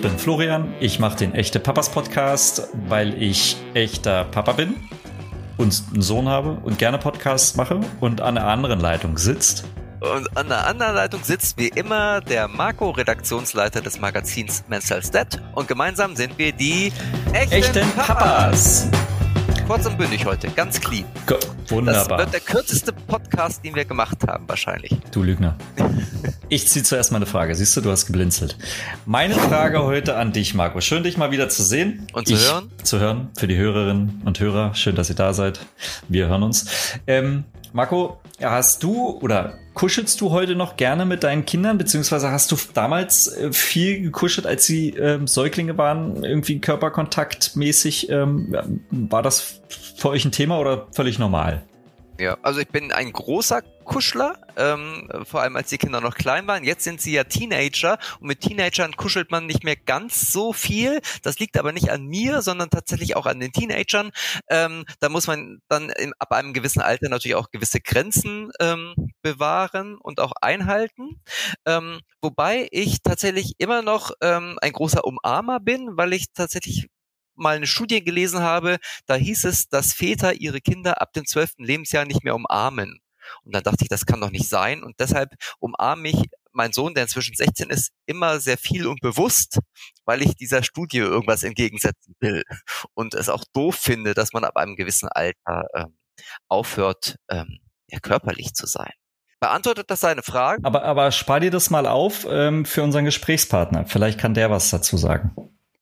Ich bin Florian, ich mache den Echte Papas Podcast, weil ich echter Papa bin und einen Sohn habe und gerne Podcasts mache und an der anderen Leitung sitzt. Und an der anderen Leitung sitzt wie immer der Marco, Redaktionsleiter des Magazins Men's Stat. Und gemeinsam sind wir die echten, echten Papas. Papas kurz und bündig heute, ganz clean. Go Wunderbar. Das wird der kürzeste Podcast, den wir gemacht haben, wahrscheinlich. Du Lügner. Ich ziehe zuerst mal eine Frage. Siehst du, du hast geblinzelt. Meine Frage heute an dich, Marco. Schön, dich mal wieder zu sehen. Und zu ich, hören. Zu hören. Für die Hörerinnen und Hörer. Schön, dass ihr da seid. Wir hören uns. Ähm, Marco, hast du oder kuschelst du heute noch gerne mit deinen Kindern, beziehungsweise hast du damals äh, viel gekuschelt, als sie ähm, Säuglinge waren, irgendwie körperkontaktmäßig? Ähm, war das für euch ein Thema oder völlig normal? Ja, also ich bin ein großer Kuschler, ähm, vor allem als die Kinder noch klein waren. Jetzt sind sie ja Teenager und mit Teenagern kuschelt man nicht mehr ganz so viel. Das liegt aber nicht an mir, sondern tatsächlich auch an den Teenagern. Ähm, da muss man dann in, ab einem gewissen Alter natürlich auch gewisse Grenzen ähm, bewahren und auch einhalten. Ähm, wobei ich tatsächlich immer noch ähm, ein großer Umarmer bin, weil ich tatsächlich mal eine Studie gelesen habe, da hieß es, dass Väter ihre Kinder ab dem zwölften Lebensjahr nicht mehr umarmen. Und dann dachte ich, das kann doch nicht sein. Und deshalb umarme ich mein Sohn, der inzwischen 16 ist, immer sehr viel und bewusst, weil ich dieser Studie irgendwas entgegensetzen will und es auch doof finde, dass man ab einem gewissen Alter ähm, aufhört, ähm, ja, körperlich zu sein. Beantwortet das seine Frage? Aber, aber spar dir das mal auf ähm, für unseren Gesprächspartner. Vielleicht kann der was dazu sagen.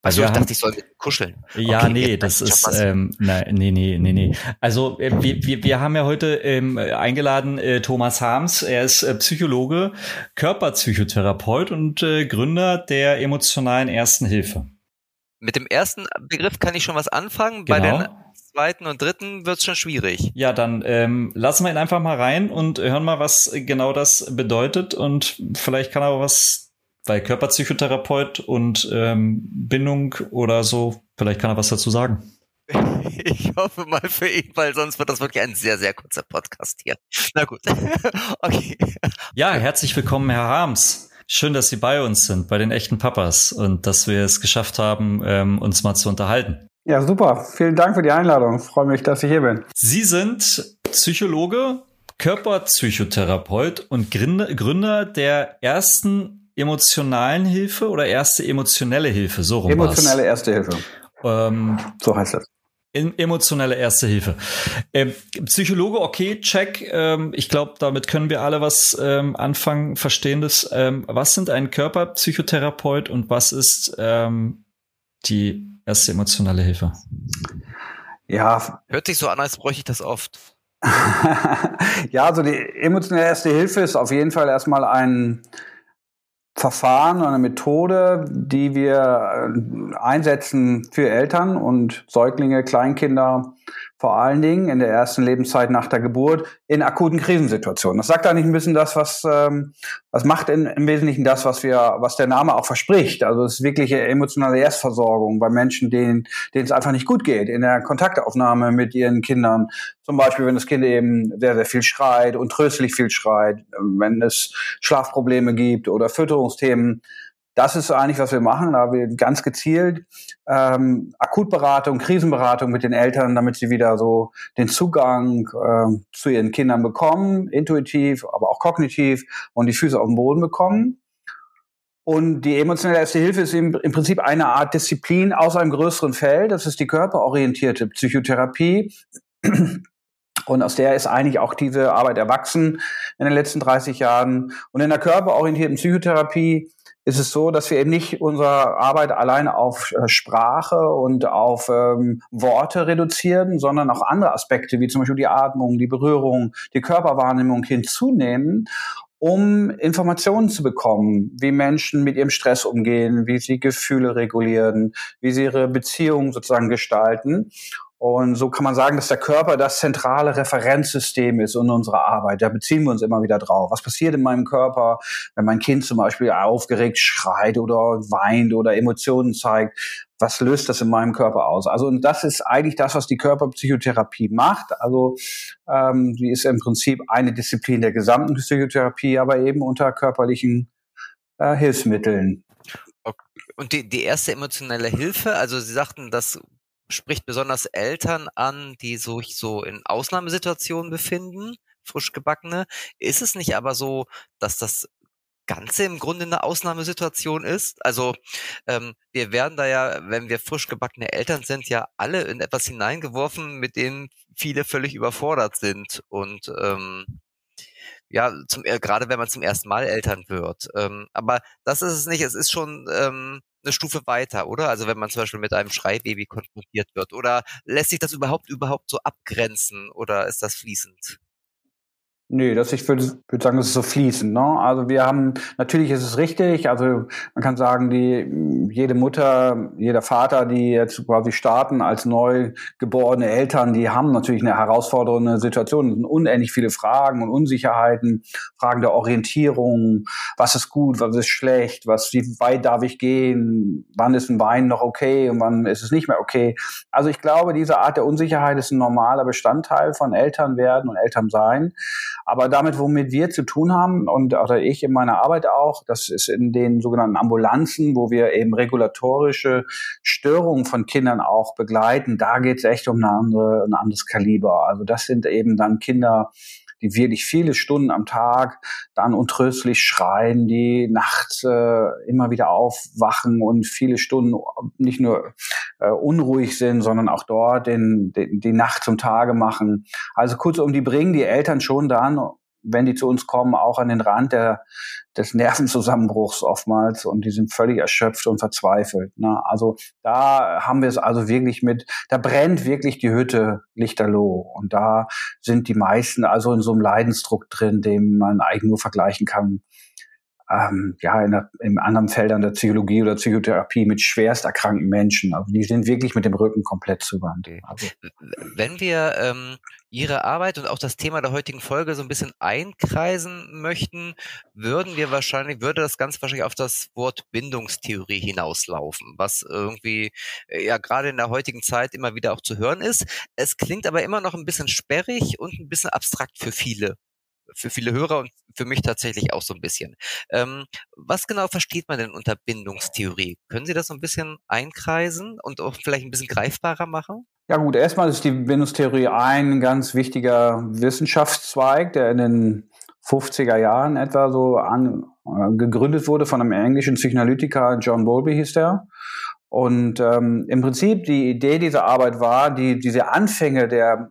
Also ich dachte, ich soll kuscheln. Ja, okay, nee, das ist, ähm, nein, nee, nee, nee, nee. Also äh, wir, wir, wir haben ja heute ähm, eingeladen äh, Thomas Harms. Er ist äh, Psychologe, Körperpsychotherapeut und äh, Gründer der emotionalen Ersten Hilfe. Mit dem ersten Begriff kann ich schon was anfangen. Genau. Bei den zweiten und dritten wird es schon schwierig. Ja, dann ähm, lassen wir ihn einfach mal rein und hören mal, was genau das bedeutet und vielleicht kann er auch was bei Körperpsychotherapeut und ähm, Bindung oder so. Vielleicht kann er was dazu sagen. Ich hoffe mal für ihn, weil sonst wird das wirklich ein sehr, sehr kurzer Podcast hier. Na gut. okay. Ja, herzlich willkommen, Herr Harms. Schön, dass Sie bei uns sind, bei den echten Papas und dass wir es geschafft haben, ähm, uns mal zu unterhalten. Ja, super. Vielen Dank für die Einladung. Ich freue mich, dass ich hier bin. Sie sind Psychologe, Körperpsychotherapeut und Gründer der ersten emotionalen Hilfe oder erste emotionelle Hilfe? So rum Emotionelle war's. erste Hilfe. Ähm, so heißt das. emotionelle erste Hilfe. Ähm, Psychologe, okay, check. Ähm, ich glaube, damit können wir alle was ähm, anfangen, verstehendes. Ähm, was sind ein Körperpsychotherapeut und was ist ähm, die erste emotionelle Hilfe? Ja. Hört sich so an, als bräuchte ich das oft. ja, also die emotionelle erste Hilfe ist auf jeden Fall erstmal ein Verfahren, eine Methode, die wir äh, einsetzen für Eltern und Säuglinge, Kleinkinder, vor allen Dingen in der ersten Lebenszeit nach der Geburt in akuten Krisensituationen. Das sagt eigentlich ein bisschen das, was ähm, was macht in, im Wesentlichen das, was wir, was der Name auch verspricht. Also es ist wirkliche emotionale Erstversorgung bei Menschen, denen denen es einfach nicht gut geht, in der Kontaktaufnahme mit ihren Kindern. Zum Beispiel, wenn das Kind eben sehr sehr viel schreit und tröstlich viel schreit, wenn es Schlafprobleme gibt oder Fütterungsthemen das ist eigentlich, was wir machen. Da wir ganz gezielt ähm, Akutberatung, Krisenberatung mit den Eltern, damit sie wieder so den Zugang äh, zu ihren Kindern bekommen, intuitiv, aber auch kognitiv und die Füße auf den Boden bekommen. Und die emotionelle Erste Hilfe ist im, im Prinzip eine Art Disziplin aus einem größeren Feld. Das ist die körperorientierte Psychotherapie. Und aus der ist eigentlich auch diese Arbeit erwachsen in den letzten 30 Jahren. Und in der körperorientierten Psychotherapie ist es so, dass wir eben nicht unsere Arbeit alleine auf äh, Sprache und auf ähm, Worte reduzieren, sondern auch andere Aspekte, wie zum Beispiel die Atmung, die Berührung, die Körperwahrnehmung hinzunehmen um Informationen zu bekommen, wie Menschen mit ihrem Stress umgehen, wie sie Gefühle regulieren, wie sie ihre Beziehungen sozusagen gestalten. Und so kann man sagen, dass der Körper das zentrale Referenzsystem ist in unserer Arbeit. Da beziehen wir uns immer wieder drauf. Was passiert in meinem Körper, wenn mein Kind zum Beispiel aufgeregt schreit oder weint oder Emotionen zeigt? Was löst das in meinem Körper aus? Also und das ist eigentlich das, was die Körperpsychotherapie macht. Also ähm, sie ist im Prinzip eine Disziplin der gesamten Psychotherapie, aber eben unter körperlichen äh, Hilfsmitteln. Und die, die erste emotionelle Hilfe, also Sie sagten, das spricht besonders Eltern an, die sich so in Ausnahmesituationen befinden, frisch gebackene. Ist es nicht aber so, dass das Ganze im Grunde eine Ausnahmesituation ist. Also ähm, wir werden da ja, wenn wir frisch gebackene Eltern sind, ja alle in etwas hineingeworfen, mit denen viele völlig überfordert sind. Und ähm, ja, zum, äh, gerade wenn man zum ersten Mal Eltern wird. Ähm, aber das ist es nicht, es ist schon ähm, eine Stufe weiter, oder? Also wenn man zum Beispiel mit einem Schreibaby konfrontiert wird. Oder lässt sich das überhaupt überhaupt so abgrenzen oder ist das fließend? Nee, das, ich würde, würde sagen, das ist so fließend. Ne? Also wir haben, natürlich ist es richtig, also man kann sagen, die, jede Mutter, jeder Vater, die jetzt quasi starten als neu geborene Eltern, die haben natürlich eine herausfordernde Situation. Es sind unendlich viele Fragen und Unsicherheiten, Fragen der Orientierung, was ist gut, was ist schlecht, was, wie weit darf ich gehen, wann ist ein Wein noch okay und wann ist es nicht mehr okay. Also ich glaube, diese Art der Unsicherheit ist ein normaler Bestandteil von Eltern werden und Eltern sein. Aber damit, womit wir zu tun haben und oder ich in meiner Arbeit auch, das ist in den sogenannten Ambulanzen, wo wir eben regulatorische Störungen von Kindern auch begleiten. Da geht es echt um eine andere, ein anderes Kaliber. Also das sind eben dann Kinder, die wirklich viele Stunden am Tag dann untröstlich schreien, die nachts äh, immer wieder aufwachen und viele Stunden nicht nur äh, unruhig sind, sondern auch dort den, den, die Nacht zum Tage machen. Also kurzum, die bringen die Eltern schon dann wenn die zu uns kommen, auch an den Rand der, des Nervenzusammenbruchs oftmals und die sind völlig erschöpft und verzweifelt. Ne? Also da haben wir es also wirklich mit, da brennt wirklich die Hütte lichterloh und da sind die meisten also in so einem Leidensdruck drin, den man eigentlich nur vergleichen kann ähm, ja, in, der, in anderen Feldern der Psychologie oder Psychotherapie mit schwerst erkrankten Menschen. Also die sind wirklich mit dem Rücken komplett zuwandt. Also. Wenn wir ähm, Ihre Arbeit und auch das Thema der heutigen Folge so ein bisschen einkreisen möchten, würden wir wahrscheinlich, würde das ganz wahrscheinlich auf das Wort Bindungstheorie hinauslaufen, was irgendwie äh, ja gerade in der heutigen Zeit immer wieder auch zu hören ist. Es klingt aber immer noch ein bisschen sperrig und ein bisschen abstrakt für viele für viele Hörer und für mich tatsächlich auch so ein bisschen. Ähm, was genau versteht man denn unter Bindungstheorie? Können Sie das so ein bisschen einkreisen und auch vielleicht ein bisschen greifbarer machen? Ja gut, erstmal ist die Bindungstheorie ein ganz wichtiger Wissenschaftszweig, der in den 50er Jahren etwa so an, äh, gegründet wurde von einem englischen Psychoanalytiker, John Bowlby hieß der. Und ähm, im Prinzip die Idee dieser Arbeit war, die, diese Anfänge der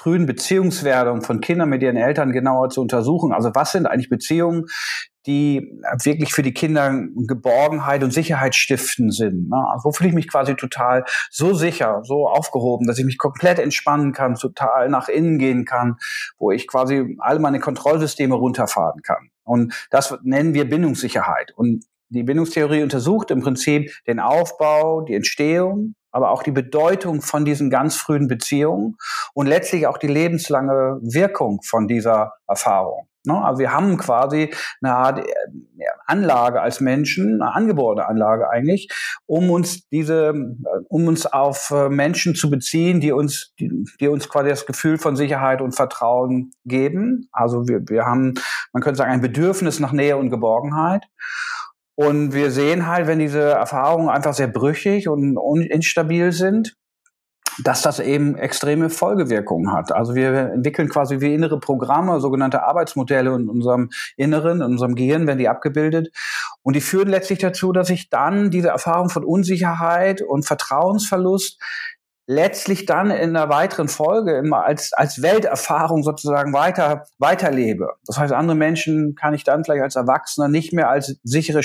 frühen Beziehungswerdung von Kindern mit ihren Eltern genauer zu untersuchen. Also was sind eigentlich Beziehungen, die wirklich für die Kinder Geborgenheit und Sicherheit stiften sind. Also wo fühle ich mich quasi total so sicher, so aufgehoben, dass ich mich komplett entspannen kann, total nach innen gehen kann, wo ich quasi all meine Kontrollsysteme runterfahren kann. Und das nennen wir Bindungssicherheit. Und die Bindungstheorie untersucht im Prinzip den Aufbau, die Entstehung, aber auch die Bedeutung von diesen ganz frühen Beziehungen und letztlich auch die lebenslange Wirkung von dieser Erfahrung. Ne? Also wir haben quasi eine Art äh, Anlage als Menschen, eine angeborene Anlage eigentlich, um uns diese, äh, um uns auf äh, Menschen zu beziehen, die uns, die, die uns quasi das Gefühl von Sicherheit und Vertrauen geben. Also wir, wir haben, man könnte sagen, ein Bedürfnis nach Nähe und Geborgenheit. Und wir sehen halt, wenn diese Erfahrungen einfach sehr brüchig und instabil sind, dass das eben extreme Folgewirkungen hat. Also wir entwickeln quasi wie innere Programme, sogenannte Arbeitsmodelle in unserem Inneren, in unserem Gehirn werden die abgebildet. Und die führen letztlich dazu, dass ich dann diese Erfahrung von Unsicherheit und Vertrauensverlust letztlich dann in einer weiteren Folge immer als, als Welterfahrung sozusagen weiter, weiterlebe. Das heißt, andere Menschen kann ich dann vielleicht als Erwachsener nicht mehr als sichere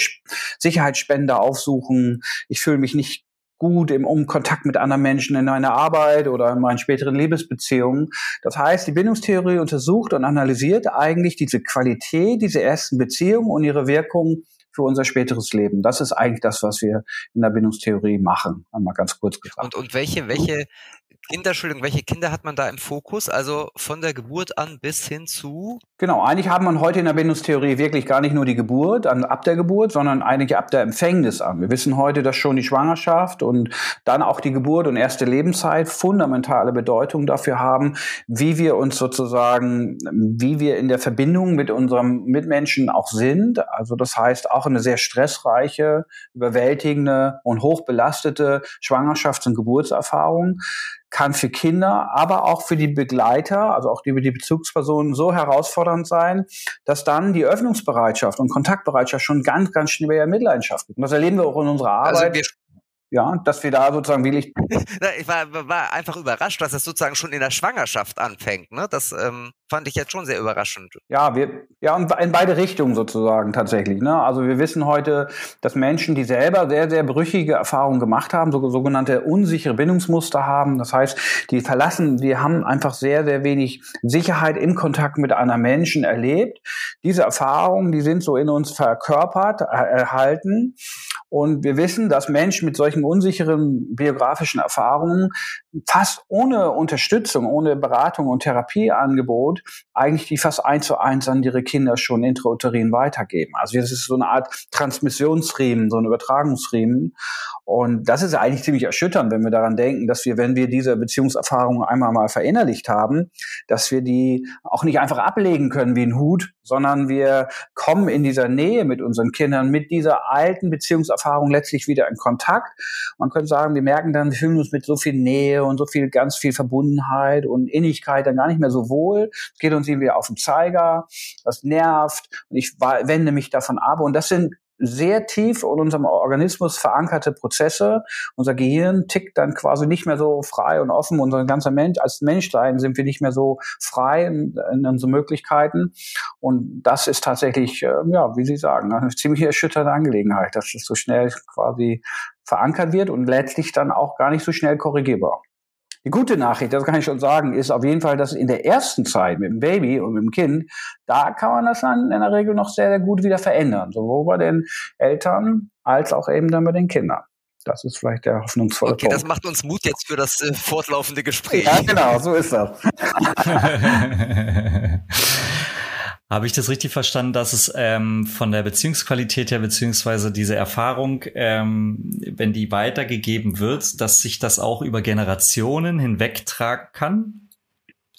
Sicherheitsspender aufsuchen. Ich fühle mich nicht gut im um Kontakt mit anderen Menschen in meiner Arbeit oder in meinen späteren Liebesbeziehungen. Das heißt, die Bindungstheorie untersucht und analysiert eigentlich diese Qualität dieser ersten Beziehungen und ihre Wirkung für unser späteres Leben. Das ist eigentlich das, was wir in der Bindungstheorie machen, einmal ganz kurz gesagt. Und, und welche, welche Kinder, Entschuldigung, welche Kinder hat man da im Fokus? Also von der Geburt an bis hin zu? Genau, eigentlich hat man heute in der Bindungstheorie wirklich gar nicht nur die Geburt, ab der Geburt, sondern eigentlich ab der Empfängnis an. Wir wissen heute, dass schon die Schwangerschaft und dann auch die Geburt und erste Lebenszeit fundamentale Bedeutung dafür haben, wie wir uns sozusagen, wie wir in der Verbindung mit unserem Mitmenschen auch sind. Also das heißt auch eine sehr stressreiche, überwältigende und hochbelastete Schwangerschafts- und Geburtserfahrung kann für Kinder, aber auch für die Begleiter, also auch die, die Bezugspersonen so herausfordernd sein, dass dann die Öffnungsbereitschaft und Kontaktbereitschaft schon ganz, ganz schnell in Mitleidenschaft wird. Und das erleben wir auch in unserer also Arbeit. Also ja, dass wir da sozusagen wirklich. ich war, war einfach überrascht, dass es sozusagen schon in der Schwangerschaft anfängt. Ne? Das ähm, fand ich jetzt schon sehr überraschend. Ja, wir, ja, in beide Richtungen sozusagen tatsächlich. Ne? Also wir wissen heute, dass Menschen, die selber sehr, sehr brüchige Erfahrungen gemacht haben, so, sogenannte unsichere Bindungsmuster haben. Das heißt, die verlassen, die haben einfach sehr, sehr wenig Sicherheit im Kontakt mit einer Menschen erlebt. Diese Erfahrungen, die sind so in uns verkörpert, erhalten. Und wir wissen, dass Menschen mit solchen unsicheren biografischen Erfahrungen fast ohne Unterstützung, ohne Beratung und Therapieangebot eigentlich die fast eins zu eins an ihre Kinder schon intrauterin weitergeben. Also das ist so eine Art Transmissionsriemen, so ein Übertragungsriemen. Und das ist eigentlich ziemlich erschütternd, wenn wir daran denken, dass wir, wenn wir diese Beziehungserfahrung einmal mal verinnerlicht haben, dass wir die auch nicht einfach ablegen können wie ein Hut, sondern wir kommen in dieser Nähe mit unseren Kindern, mit dieser alten Beziehungserfahrung letztlich wieder in Kontakt. Man könnte sagen, wir merken dann, wir fühlen uns mit so viel Nähe und so viel, ganz viel Verbundenheit und Innigkeit dann gar nicht mehr so wohl. Es geht uns irgendwie auf den Zeiger, das nervt und ich wende mich davon ab. Und das sind sehr tief in unserem Organismus verankerte Prozesse. Unser Gehirn tickt dann quasi nicht mehr so frei und offen. Unser ganzer Mensch, als Menschlein sind wir nicht mehr so frei in, in unseren Möglichkeiten. Und das ist tatsächlich, äh, ja, wie Sie sagen, eine ziemlich erschütternde Angelegenheit, dass es so schnell quasi verankert wird und letztlich dann auch gar nicht so schnell korrigierbar. Die gute Nachricht, das kann ich schon sagen, ist auf jeden Fall, dass in der ersten Zeit mit dem Baby und mit dem Kind, da kann man das dann in der Regel noch sehr, sehr gut wieder verändern. Sowohl bei den Eltern als auch eben dann bei den Kindern. Das ist vielleicht der hoffnungsvolle okay, Punkt. das macht uns Mut jetzt für das äh, fortlaufende Gespräch. Ja, genau, so ist das. Habe ich das richtig verstanden, dass es ähm, von der Beziehungsqualität her, beziehungsweise diese Erfahrung, ähm, wenn die weitergegeben wird, dass sich das auch über Generationen hinweg tragen kann?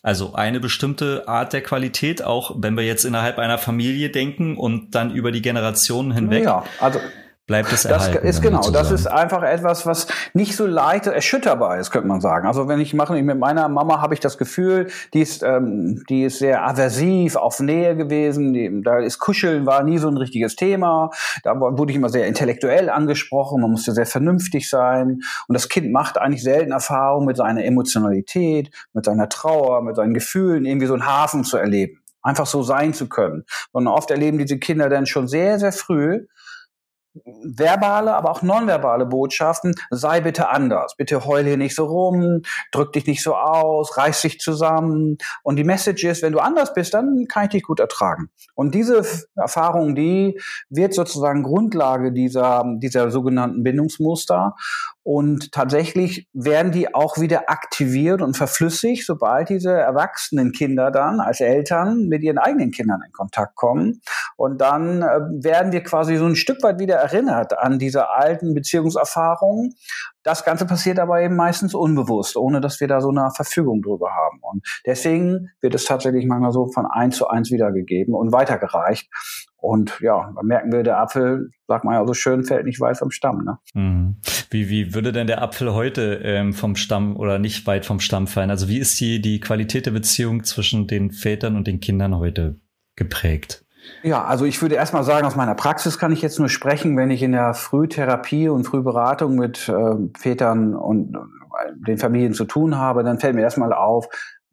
Also eine bestimmte Art der Qualität, auch wenn wir jetzt innerhalb einer Familie denken und dann über die Generationen hinweg. Ja, also bleibt es erhalten. Das ist genau, das ist einfach etwas, was nicht so leicht erschütterbar ist, könnte man sagen. Also wenn ich mache mit meiner Mama, habe ich das Gefühl, die ist, ähm, die ist sehr aversiv auf Nähe gewesen. Die, da ist Kuscheln war nie so ein richtiges Thema. Da wurde ich immer sehr intellektuell angesprochen. Man musste sehr vernünftig sein. Und das Kind macht eigentlich selten Erfahrung mit seiner Emotionalität, mit seiner Trauer, mit seinen Gefühlen, irgendwie so einen Hafen zu erleben einfach so sein zu können. Und oft erleben diese Kinder dann schon sehr, sehr früh, verbale, aber auch nonverbale Botschaften, sei bitte anders, bitte heul hier nicht so rum, drück dich nicht so aus, reiß dich zusammen. Und die Message ist, wenn du anders bist, dann kann ich dich gut ertragen. Und diese Erfahrung, die wird sozusagen Grundlage dieser, dieser sogenannten Bindungsmuster. Und tatsächlich werden die auch wieder aktiviert und verflüssigt, sobald diese erwachsenen Kinder dann als Eltern mit ihren eigenen Kindern in Kontakt kommen. Und dann äh, werden wir quasi so ein Stück weit wieder erinnert an diese alten Beziehungserfahrungen. Das Ganze passiert aber eben meistens unbewusst, ohne dass wir da so eine Verfügung drüber haben. Und deswegen wird es tatsächlich manchmal so von eins zu eins wiedergegeben und weitergereicht. Und ja, da merken wir, der Apfel, sagt man ja so schön, fällt nicht weit vom Stamm. Ne? Mhm. Wie, wie würde denn der Apfel heute ähm, vom Stamm oder nicht weit vom Stamm fallen? Also wie ist die, die Qualität der Beziehung zwischen den Vätern und den Kindern heute geprägt? Ja, also ich würde erstmal sagen, aus meiner Praxis kann ich jetzt nur sprechen, wenn ich in der Frühtherapie und Frühberatung mit äh, Vätern und äh, den Familien zu tun habe, dann fällt mir erstmal auf,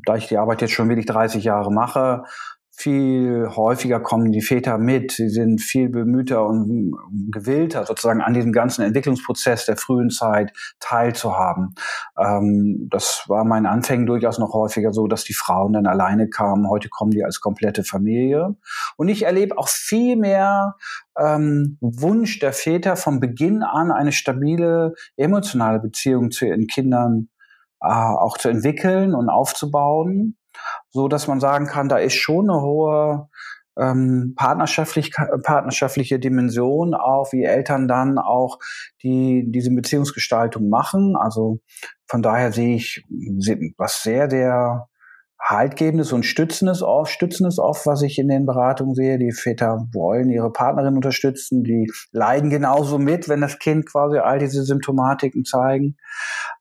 da ich die Arbeit jetzt schon wirklich 30 Jahre mache, viel häufiger kommen die Väter mit. Sie sind viel bemühter und gewillter, sozusagen an diesem ganzen Entwicklungsprozess der frühen Zeit teilzuhaben. Ähm, das war meinen Anfängen durchaus noch häufiger so, dass die Frauen dann alleine kamen. Heute kommen die als komplette Familie. Und ich erlebe auch viel mehr ähm, Wunsch der Väter von Beginn an eine stabile emotionale Beziehung zu ihren Kindern äh, auch zu entwickeln und aufzubauen, so dass man sagen kann, da ist schon eine hohe ähm, partnerschaftlich, partnerschaftliche Dimension auch, wie Eltern dann auch die diese Beziehungsgestaltung machen. Also von daher sehe ich was sehr, sehr Haltgebendes und Stützendes auf, Stützendes auf, was ich in den Beratungen sehe. Die Väter wollen ihre Partnerin unterstützen, die leiden genauso mit, wenn das Kind quasi all diese Symptomatiken zeigen.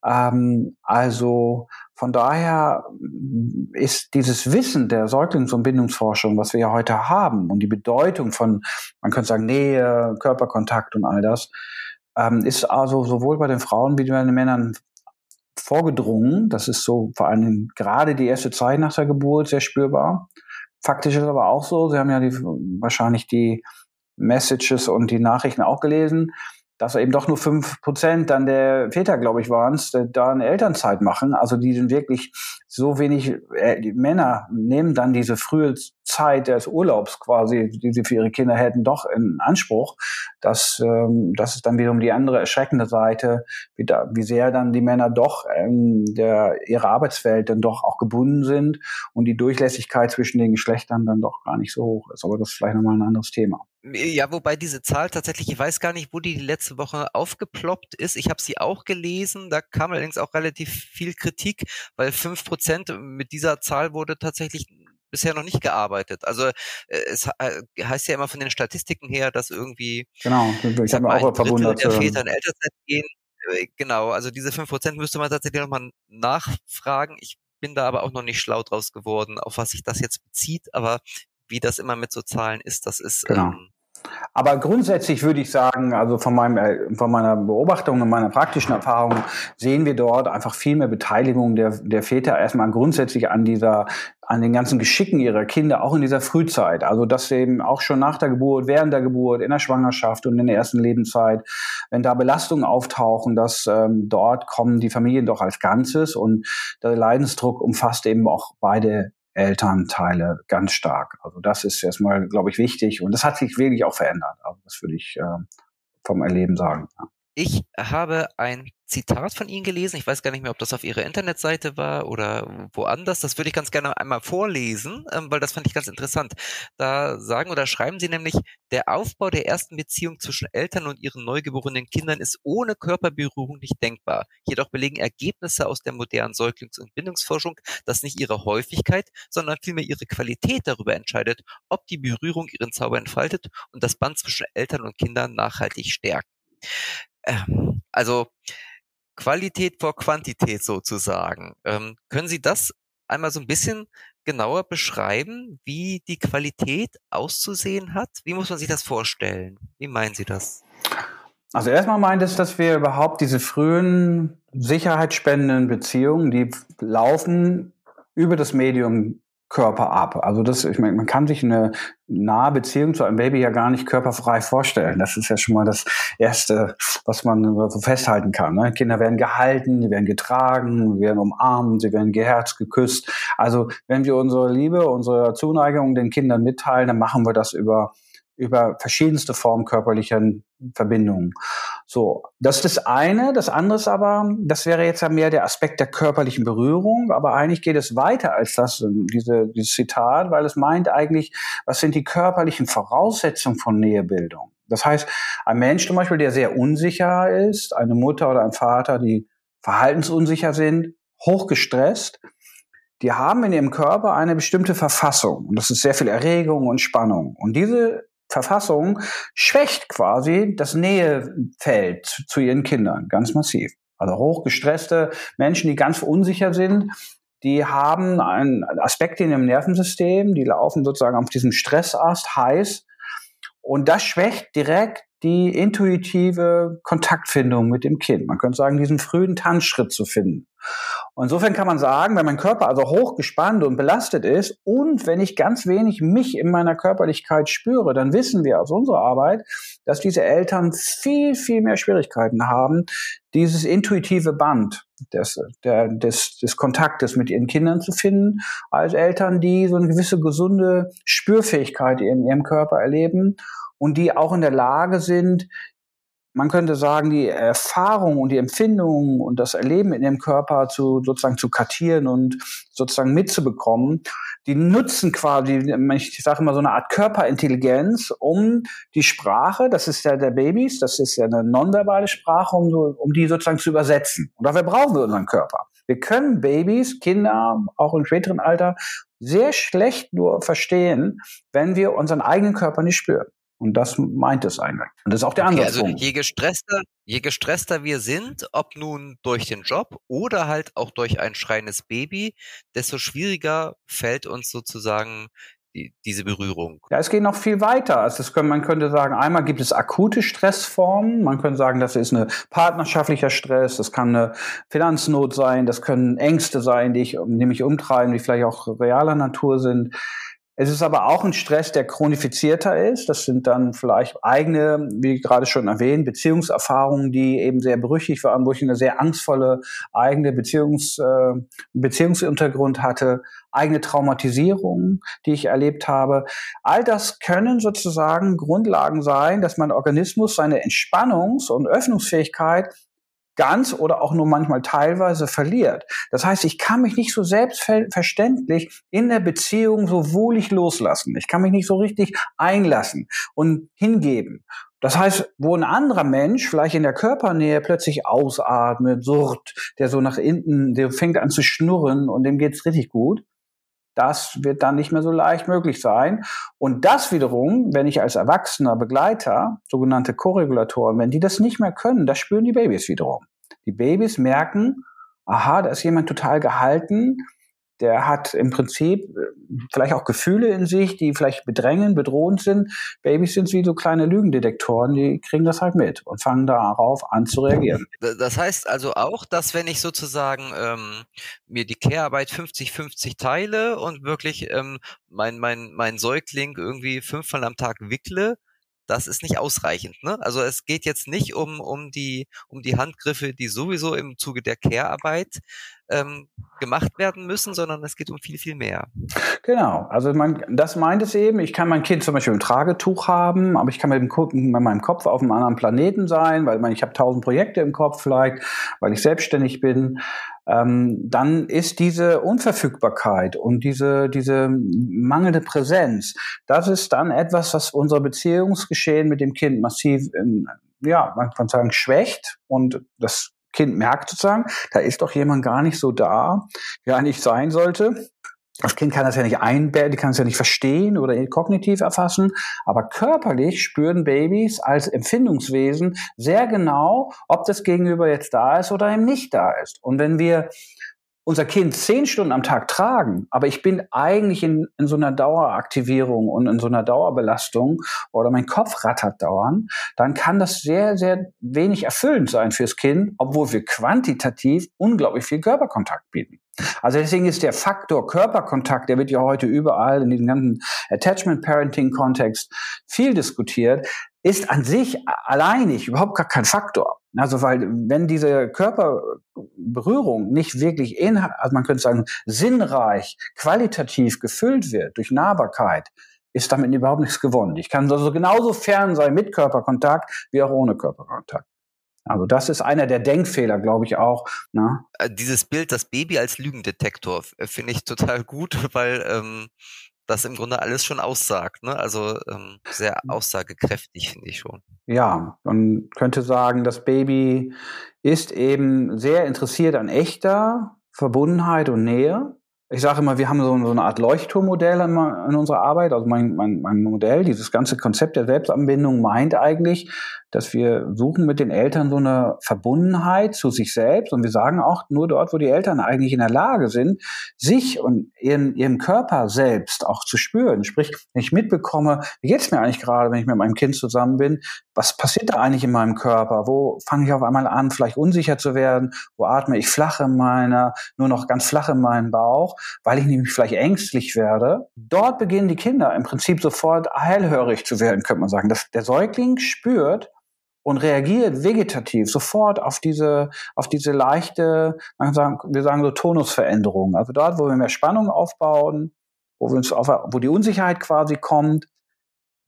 Ähm, also von daher ist dieses Wissen der Säuglings- und Bindungsforschung, was wir ja heute haben und die Bedeutung von, man könnte sagen, Nähe, Körperkontakt und all das, ähm, ist also sowohl bei den Frauen wie bei den Männern vorgedrungen. Das ist so vor allem gerade die erste Zeit nach der Geburt sehr spürbar. Faktisch ist aber auch so, Sie haben ja die, wahrscheinlich die Messages und die Nachrichten auch gelesen dass eben doch nur fünf Prozent dann der Väter, glaube ich, waren es, da eine Elternzeit machen. Also die sind wirklich so wenig, äh, die Männer nehmen dann diese frühe Zeit des Urlaubs quasi, die sie für ihre Kinder hätten, doch in Anspruch. dass ähm, das ist dann wiederum die andere erschreckende Seite, wie, da, wie sehr dann die Männer doch ähm, der, ihrer Arbeitswelt dann doch auch gebunden sind und die Durchlässigkeit zwischen den Geschlechtern dann doch gar nicht so hoch ist. Aber das ist vielleicht nochmal ein anderes Thema. Ja, wobei diese Zahl tatsächlich, ich weiß gar nicht, wo die letzte Woche aufgeploppt ist. Ich habe sie auch gelesen, da kam allerdings auch relativ viel Kritik, weil fünf Prozent mit dieser Zahl wurde tatsächlich bisher noch nicht gearbeitet. Also äh, es äh, heißt ja immer von den Statistiken her, dass irgendwie genau, ich habe auch verwundert der Väter in Elternzeit gehen. Äh, genau, also diese fünf Prozent müsste man tatsächlich nochmal nachfragen. Ich bin da aber auch noch nicht schlau draus geworden, auf was sich das jetzt bezieht, aber wie das immer mit so Zahlen ist, das ist genau. ähm, aber grundsätzlich würde ich sagen, also von, meinem, äh, von meiner Beobachtung und meiner praktischen Erfahrung sehen wir dort einfach viel mehr Beteiligung der, der Väter erstmal grundsätzlich an dieser, an den ganzen Geschicken ihrer Kinder, auch in dieser Frühzeit. Also dass eben auch schon nach der Geburt, während der Geburt, in der Schwangerschaft und in der ersten Lebenszeit, wenn da Belastungen auftauchen, dass ähm, dort kommen die Familien doch als Ganzes und der Leidensdruck umfasst eben auch beide Elternteile ganz stark. Also das ist erstmal, glaube ich, wichtig und das hat sich wirklich auch verändert. Also das würde ich äh, vom Erleben sagen. Ja. Ich habe ein Zitat von Ihnen gelesen. Ich weiß gar nicht mehr, ob das auf Ihrer Internetseite war oder woanders. Das würde ich ganz gerne einmal vorlesen, ähm, weil das fand ich ganz interessant. Da sagen oder schreiben Sie nämlich, der Aufbau der ersten Beziehung zwischen Eltern und ihren neugeborenen Kindern ist ohne Körperberührung nicht denkbar. Jedoch belegen Ergebnisse aus der modernen Säuglings- und Bindungsforschung, dass nicht ihre Häufigkeit, sondern vielmehr ihre Qualität darüber entscheidet, ob die Berührung ihren Zauber entfaltet und das Band zwischen Eltern und Kindern nachhaltig stärkt. Ähm, also Qualität vor Quantität sozusagen. Ähm, können Sie das einmal so ein bisschen genauer beschreiben, wie die Qualität auszusehen hat? Wie muss man sich das vorstellen? Wie meinen Sie das? Also erstmal meint es, dass wir überhaupt diese frühen sicherheitsspendenden Beziehungen, die laufen über das Medium Körper ab. Also das, ich meine, man kann sich eine nahe Beziehung zu einem Baby ja gar nicht körperfrei vorstellen. Das ist ja schon mal das Erste, was man festhalten kann. Ne? Kinder werden gehalten, die werden getragen, werden umarmt, sie werden geherzt, geküsst. Also wenn wir unsere Liebe, unsere Zuneigung den Kindern mitteilen, dann machen wir das über über verschiedenste Formen körperlicher Verbindungen. So, das ist das eine. Das andere ist aber, das wäre jetzt ja mehr der Aspekt der körperlichen Berührung, aber eigentlich geht es weiter als das, diese, dieses Zitat, weil es meint eigentlich, was sind die körperlichen Voraussetzungen von Nähebildung? Das heißt, ein Mensch zum Beispiel, der sehr unsicher ist, eine Mutter oder ein Vater, die verhaltensunsicher sind, hochgestresst, die haben in ihrem Körper eine bestimmte Verfassung. Und das ist sehr viel Erregung und Spannung. Und diese Verfassung schwächt quasi das Nähefeld zu ihren Kindern ganz massiv. Also hochgestresste Menschen, die ganz unsicher sind, die haben einen Aspekt in ihrem Nervensystem, die laufen sozusagen auf diesem Stressast heiß und das schwächt direkt die intuitive Kontaktfindung mit dem Kind. Man könnte sagen, diesen frühen Tanzschritt zu finden. Und insofern kann man sagen, wenn mein Körper also hochgespannt und belastet ist und wenn ich ganz wenig mich in meiner Körperlichkeit spüre, dann wissen wir aus unserer Arbeit, dass diese Eltern viel, viel mehr Schwierigkeiten haben, dieses intuitive Band des, der, des, des Kontaktes mit ihren Kindern zu finden, als Eltern, die so eine gewisse gesunde Spürfähigkeit in ihrem Körper erleben und die auch in der Lage sind, man könnte sagen, die Erfahrung und die Empfindungen und das Erleben in dem Körper zu sozusagen zu kartieren und sozusagen mitzubekommen, die nutzen quasi, ich sage immer so eine Art Körperintelligenz, um die Sprache, das ist ja der Babys, das ist ja eine nonverbale Sprache, um, um die sozusagen zu übersetzen. Und dafür brauchen wir unseren Körper. Wir können Babys, Kinder, auch im späteren Alter, sehr schlecht nur verstehen, wenn wir unseren eigenen Körper nicht spüren. Und das meint es eigentlich. Und das ist auch der okay, Also je gestresster, je gestresster wir sind, ob nun durch den Job oder halt auch durch ein schreiendes Baby, desto schwieriger fällt uns sozusagen die, diese Berührung. Ja, es geht noch viel weiter. Also können, man könnte sagen, einmal gibt es akute Stressformen. Man könnte sagen, das ist eine partnerschaftlicher Stress, das kann eine Finanznot sein, das können Ängste sein, die, ich, die mich umtreiben, die vielleicht auch realer Natur sind. Es ist aber auch ein Stress, der chronifizierter ist. Das sind dann vielleicht eigene, wie gerade schon erwähnt, Beziehungserfahrungen, die eben sehr brüchig waren, wo ich eine sehr angstvolle eigene Beziehungs, äh, Beziehungsuntergrund hatte, eigene Traumatisierungen, die ich erlebt habe. All das können sozusagen Grundlagen sein, dass mein Organismus seine Entspannungs- und Öffnungsfähigkeit ganz oder auch nur manchmal teilweise verliert. Das heißt, ich kann mich nicht so selbstverständlich in der Beziehung so wohlig loslassen. Ich kann mich nicht so richtig einlassen und hingeben. Das heißt, wo ein anderer Mensch vielleicht in der Körpernähe plötzlich ausatmet, surrt, der so nach innen, der fängt an zu schnurren und dem geht's richtig gut, das wird dann nicht mehr so leicht möglich sein. Und das wiederum, wenn ich als erwachsener Begleiter, sogenannte Koregulatoren, wenn die das nicht mehr können, das spüren die Babys wiederum. Die Babys merken, aha, da ist jemand total gehalten, der hat im Prinzip äh, vielleicht auch Gefühle in sich, die vielleicht bedrängen, bedrohend sind. Babys sind wie so kleine Lügendetektoren, die kriegen das halt mit und fangen darauf an zu reagieren. Das heißt also auch, dass wenn ich sozusagen ähm, mir die Care-Arbeit 50-50 teile und wirklich ähm, mein, mein, mein Säugling irgendwie fünfmal am Tag wickle, das ist nicht ausreichend. Ne? Also es geht jetzt nicht um, um, die, um die Handgriffe, die sowieso im Zuge der Care-Arbeit ähm, gemacht werden müssen, sondern es geht um viel, viel mehr. Genau, also man, das meint es eben. Ich kann mein Kind zum Beispiel im Tragetuch haben, aber ich kann mit, dem, mit meinem Kopf auf einem anderen Planeten sein, weil ich, ich habe tausend Projekte im Kopf vielleicht, weil ich selbstständig bin. Ähm, dann ist diese Unverfügbarkeit und diese, diese mangelnde Präsenz, das ist dann etwas, was unser Beziehungsgeschehen mit dem Kind massiv, in, ja, man kann sagen, schwächt und das Kind merkt sozusagen, da ist doch jemand gar nicht so da, wie er eigentlich sein sollte. Das Kind kann das ja nicht einbetten, kann es ja nicht verstehen oder kognitiv erfassen, aber körperlich spüren Babys als Empfindungswesen sehr genau, ob das Gegenüber jetzt da ist oder eben nicht da ist. Und wenn wir unser Kind zehn Stunden am Tag tragen, aber ich bin eigentlich in, in so einer Daueraktivierung und in so einer Dauerbelastung oder mein Kopf rattert dauernd, dann kann das sehr, sehr wenig erfüllend sein fürs Kind, obwohl wir quantitativ unglaublich viel Körperkontakt bieten. Also deswegen ist der Faktor Körperkontakt, der wird ja heute überall in diesem ganzen Attachment Parenting Kontext viel diskutiert, ist an sich alleinig überhaupt gar kein Faktor. Also weil wenn diese Körperberührung nicht wirklich in, also man könnte sagen sinnreich, qualitativ gefüllt wird durch Nahbarkeit, ist damit überhaupt nichts gewonnen. Ich kann also genauso fern sein mit Körperkontakt wie auch ohne Körperkontakt. Also das ist einer der Denkfehler, glaube ich auch. Ne? Äh, dieses Bild, das Baby als Lügendetektor, finde ich total gut, weil ähm, das im Grunde alles schon aussagt. Ne? Also ähm, sehr hm. aussagekräftig, finde ich schon. Ja, man könnte sagen, das Baby ist eben sehr interessiert an echter Verbundenheit und Nähe ich sage immer, wir haben so, so eine Art Leuchtturmmodell in, in, unserer Arbeit. Also mein, mein, mein Modell, dieses ganze Konzept der Selbstanbindung meint eigentlich, dass wir suchen mit den Eltern so eine Verbundenheit zu sich selbst. Und wir sagen auch nur dort, wo die Eltern eigentlich in der Lage sind, sich und ihren, ihren Körper selbst auch zu spüren. Sprich, wenn ich mitbekomme, wie geht's mir eigentlich gerade, wenn ich mit meinem Kind zusammen bin, was passiert da eigentlich in meinem Körper? Wo fange ich auf einmal an, vielleicht unsicher zu werden? Wo atme ich flach in meiner, nur noch ganz flach in meinen Bauch? Weil ich nämlich vielleicht ängstlich werde. Dort beginnen die Kinder im Prinzip sofort hellhörig zu werden, könnte man sagen. Dass der Säugling spürt und reagiert vegetativ sofort auf diese, auf diese leichte, man sagen, wir sagen so Tonusveränderung. Also dort, wo wir mehr Spannung aufbauen, wo wir uns auf, wo die Unsicherheit quasi kommt,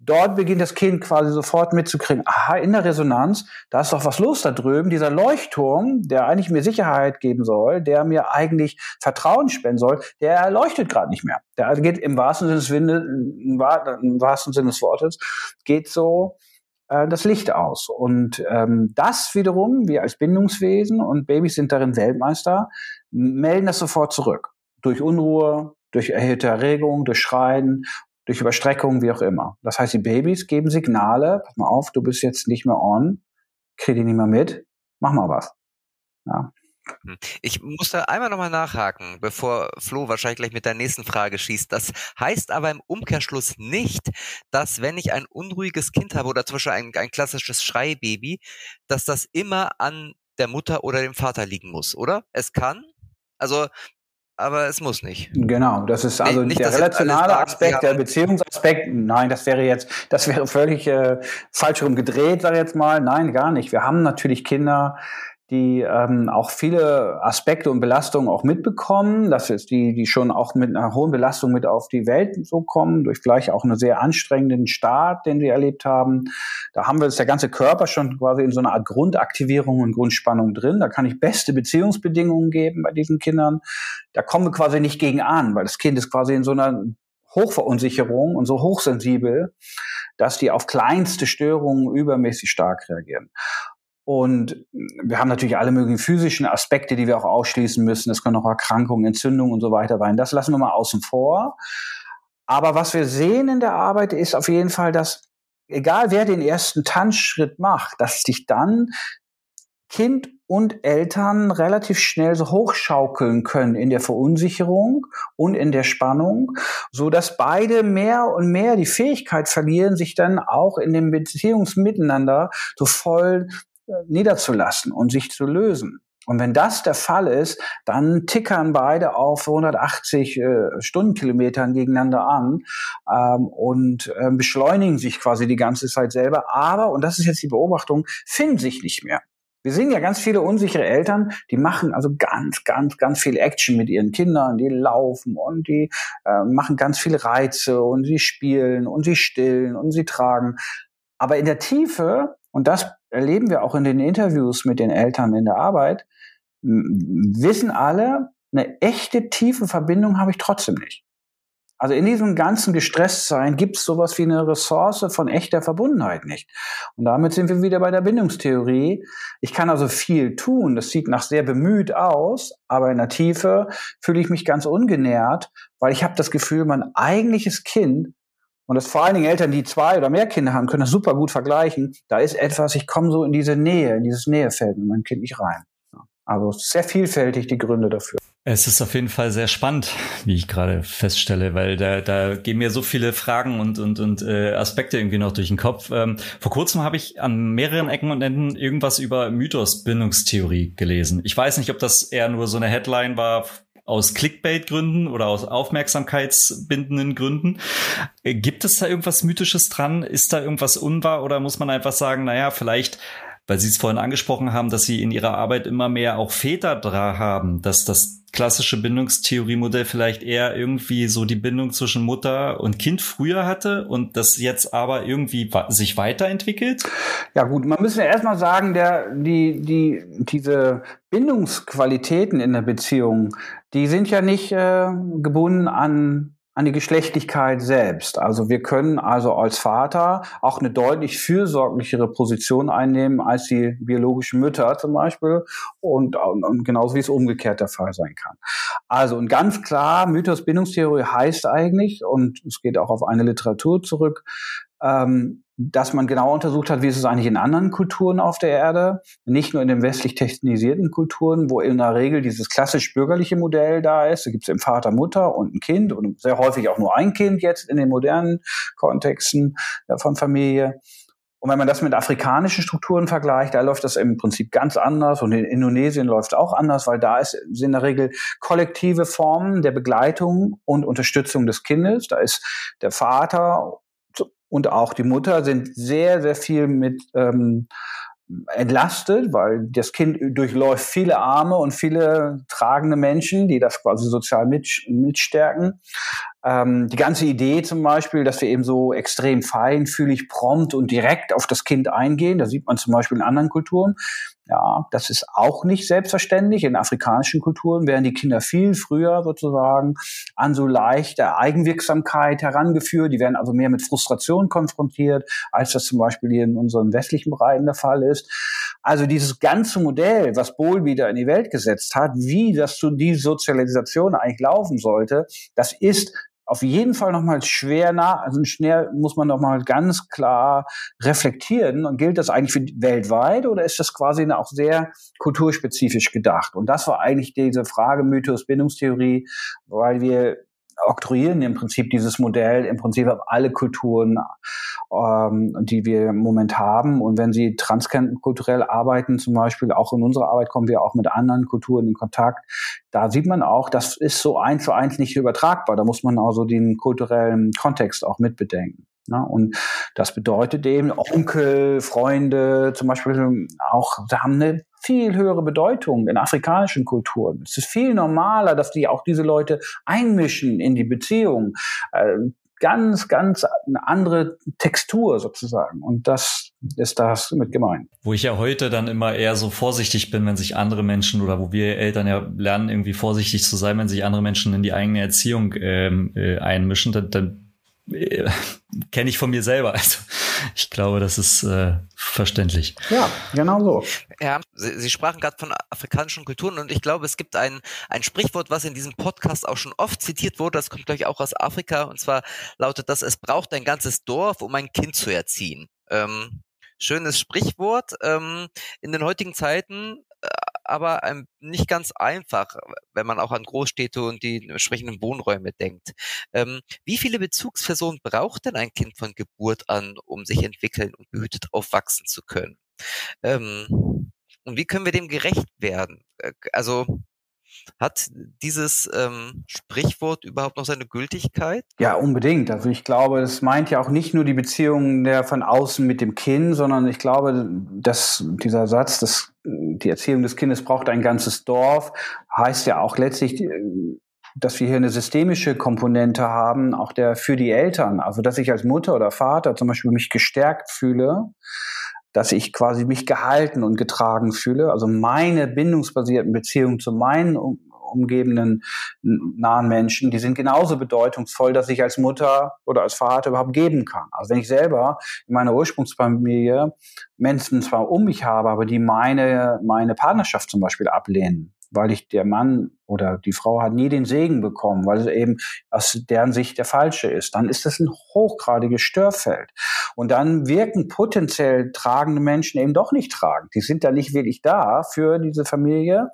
dort beginnt das Kind quasi sofort mitzukriegen, aha, in der Resonanz, da ist doch was los da drüben. Dieser Leuchtturm, der eigentlich mir Sicherheit geben soll, der mir eigentlich Vertrauen spenden soll, der leuchtet gerade nicht mehr. Der geht im wahrsten Sinne des Windes, im wahrsten Sinne des Wortes, geht so äh, das Licht aus. Und ähm, das wiederum, wir als Bindungswesen und Babys sind darin Weltmeister, melden das sofort zurück. Durch Unruhe, durch erhöhte Erregung, durch Schreien durch Überstreckung, wie auch immer. Das heißt, die Babys geben Signale, pass mal auf, du bist jetzt nicht mehr on, krieg die nicht mehr mit, mach mal was. Ja. Hm. Ich muss da einmal nochmal nachhaken, bevor Flo wahrscheinlich gleich mit der nächsten Frage schießt. Das heißt aber im Umkehrschluss nicht, dass wenn ich ein unruhiges Kind habe oder zum Beispiel ein, ein klassisches Schreibaby, dass das immer an der Mutter oder dem Vater liegen muss, oder? Es kann. Also aber es muss nicht. Genau, das ist also nicht, der relationale Aspekt, der Beziehungsaspekt. Nein, das wäre jetzt, das wäre völlig äh, falsch rumgedreht, sag ich jetzt mal. Nein, gar nicht. Wir haben natürlich Kinder, die ähm, auch viele Aspekte und Belastungen auch mitbekommen. Das ist die, die schon auch mit einer hohen Belastung mit auf die Welt so kommen, durch vielleicht auch einen sehr anstrengenden Start, den sie erlebt haben. Da haben wir jetzt der ganze Körper schon quasi in so einer Art Grundaktivierung und Grundspannung drin. Da kann ich beste Beziehungsbedingungen geben bei diesen Kindern. Da kommen wir quasi nicht gegen an, weil das Kind ist quasi in so einer Hochverunsicherung und so hochsensibel, dass die auf kleinste Störungen übermäßig stark reagieren. Und wir haben natürlich alle möglichen physischen Aspekte, die wir auch ausschließen müssen. Es können auch Erkrankungen, Entzündungen und so weiter sein. Das lassen wir mal außen vor. Aber was wir sehen in der Arbeit ist auf jeden Fall, dass egal wer den ersten Tanzschritt macht, dass sich dann Kind und Eltern relativ schnell so hochschaukeln können in der Verunsicherung und in der Spannung, so dass beide mehr und mehr die Fähigkeit verlieren, sich dann auch in dem Beziehungsmiteinander so voll niederzulassen und sich zu lösen. Und wenn das der Fall ist, dann tickern beide auf 180 äh, Stundenkilometern gegeneinander an ähm, und äh, beschleunigen sich quasi die ganze Zeit selber. Aber, und das ist jetzt die Beobachtung, finden sich nicht mehr. Wir sehen ja ganz viele unsichere Eltern, die machen also ganz, ganz, ganz viel Action mit ihren Kindern. Die laufen und die äh, machen ganz viele Reize und sie spielen und sie stillen und sie tragen. Aber in der Tiefe, und das erleben wir auch in den Interviews mit den Eltern in der Arbeit, wissen alle, eine echte tiefe Verbindung habe ich trotzdem nicht. Also in diesem ganzen Gestresstsein gibt es sowas wie eine Ressource von echter Verbundenheit nicht. Und damit sind wir wieder bei der Bindungstheorie. Ich kann also viel tun, das sieht nach sehr bemüht aus, aber in der Tiefe fühle ich mich ganz ungenährt, weil ich habe das Gefühl, mein eigentliches Kind und das vor allen Dingen Eltern, die zwei oder mehr Kinder haben, können das super gut vergleichen. Da ist etwas, ich komme so in diese Nähe, in dieses Nähefeld mit meinem Kind nicht rein. Also sehr vielfältig die Gründe dafür. Es ist auf jeden Fall sehr spannend, wie ich gerade feststelle, weil da, da gehen mir so viele Fragen und, und, und äh, Aspekte irgendwie noch durch den Kopf. Ähm, vor kurzem habe ich an mehreren Ecken und Enden irgendwas über Mythos-Bindungstheorie gelesen. Ich weiß nicht, ob das eher nur so eine Headline war aus Clickbait-Gründen oder aus aufmerksamkeitsbindenden Gründen. Äh, gibt es da irgendwas Mythisches dran? Ist da irgendwas unwahr oder muss man einfach sagen, naja, vielleicht weil Sie es vorhin angesprochen haben, dass Sie in Ihrer Arbeit immer mehr auch Väter da haben, dass das klassische Bindungstheorie-Modell vielleicht eher irgendwie so die Bindung zwischen Mutter und Kind früher hatte und das jetzt aber irgendwie sich weiterentwickelt? Ja gut, man müsste erstmal sagen, der, die, die, diese Bindungsqualitäten in der Beziehung, die sind ja nicht äh, gebunden an an die Geschlechtlichkeit selbst. Also wir können also als Vater auch eine deutlich fürsorglichere Position einnehmen als die biologischen Mütter zum Beispiel und, und genauso wie es umgekehrt der Fall sein kann. Also und ganz klar, Mythos Bindungstheorie heißt eigentlich, und es geht auch auf eine Literatur zurück, ähm, dass man genau untersucht hat, wie ist es eigentlich in anderen Kulturen auf der Erde, nicht nur in den westlich technisierten Kulturen, wo in der Regel dieses klassisch bürgerliche Modell da ist. Da gibt es im Vater, Mutter und ein Kind und sehr häufig auch nur ein Kind jetzt in den modernen Kontexten von Familie. Und wenn man das mit afrikanischen Strukturen vergleicht, da läuft das im Prinzip ganz anders und in Indonesien läuft auch anders, weil da ist, sind in der Regel kollektive Formen der Begleitung und Unterstützung des Kindes. Da ist der Vater und auch die Mutter sind sehr, sehr viel mit ähm, entlastet, weil das Kind durchläuft viele Arme und viele tragende Menschen, die das quasi sozial mit, mitstärken. Ähm, die ganze Idee zum Beispiel, dass wir eben so extrem feinfühlig, prompt und direkt auf das Kind eingehen, da sieht man zum Beispiel in anderen Kulturen, ja, das ist auch nicht selbstverständlich. In afrikanischen Kulturen werden die Kinder viel früher sozusagen an so leichte Eigenwirksamkeit herangeführt. Die werden also mehr mit Frustration konfrontiert, als das zum Beispiel hier in unseren westlichen Bereichen der Fall ist. Also dieses ganze Modell, was Bohl wieder in die Welt gesetzt hat, wie das zu die Sozialisation eigentlich laufen sollte, das ist auf jeden Fall nochmal schwer nah, also schnell muss man nochmal ganz klar reflektieren. Und gilt das eigentlich für weltweit oder ist das quasi auch sehr kulturspezifisch gedacht? Und das war eigentlich diese Frage Mythos, Bindungstheorie, weil wir oktroyieren im Prinzip dieses Modell im Prinzip auf alle Kulturen, ähm, die wir im Moment haben. Und wenn Sie transkulturell arbeiten, zum Beispiel auch in unserer Arbeit kommen wir auch mit anderen Kulturen in Kontakt. Da sieht man auch, das ist so eins zu eins nicht übertragbar. Da muss man also den kulturellen Kontext auch mitbedenken. Ne? Und das bedeutet eben, Onkel, Freunde zum Beispiel auch, da haben eine viel höhere Bedeutung in afrikanischen Kulturen. Es ist viel normaler, dass die auch diese Leute einmischen in die Beziehung. Äh, ganz, ganz eine andere Textur sozusagen. Und das ist das mit gemeint. Wo ich ja heute dann immer eher so vorsichtig bin, wenn sich andere Menschen oder wo wir Eltern ja lernen, irgendwie vorsichtig zu sein, wenn sich andere Menschen in die eigene Erziehung ähm, äh, einmischen, dann, dann äh, kenne ich von mir selber. Also ich glaube, das ist äh, verständlich. Ja, genau so. Ja, Sie, Sie sprachen gerade von afrikanischen Kulturen und ich glaube, es gibt ein, ein Sprichwort, was in diesem Podcast auch schon oft zitiert wurde, das kommt, glaube ich, auch aus Afrika und zwar lautet das, es braucht ein ganzes Dorf, um ein Kind zu erziehen. Ähm, schönes Sprichwort. Ähm, in den heutigen Zeiten äh, aber ähm, nicht ganz einfach, wenn man auch an Großstädte und die entsprechenden Wohnräume denkt. Ähm, wie viele Bezugspersonen braucht denn ein Kind von Geburt an, um sich entwickeln und behütet aufwachsen zu können? Ähm, und wie können wir dem gerecht werden? Äh, also hat dieses ähm, Sprichwort überhaupt noch seine Gültigkeit? Ja, unbedingt. Also ich glaube, das meint ja auch nicht nur die Beziehung der von außen mit dem Kind, sondern ich glaube, dass dieser Satz, dass die Erziehung des Kindes braucht ein ganzes Dorf, heißt ja auch letztlich, äh, dass wir hier eine systemische Komponente haben, auch der für die Eltern. Also dass ich als Mutter oder Vater zum Beispiel mich gestärkt fühle dass ich quasi mich gehalten und getragen fühle. Also meine bindungsbasierten Beziehungen zu meinen umgebenden nahen Menschen, die sind genauso bedeutungsvoll, dass ich als Mutter oder als Vater überhaupt geben kann. Also wenn ich selber in meiner Ursprungsfamilie Menschen zwar um mich habe, aber die meine, meine Partnerschaft zum Beispiel ablehnen, weil ich der Mann oder die Frau hat nie den Segen bekommen, weil es eben aus deren Sicht der falsche ist. Dann ist das ein hochgradiges Störfeld. Und dann wirken potenziell tragende Menschen eben doch nicht tragend. Die sind da nicht wirklich da für diese Familie.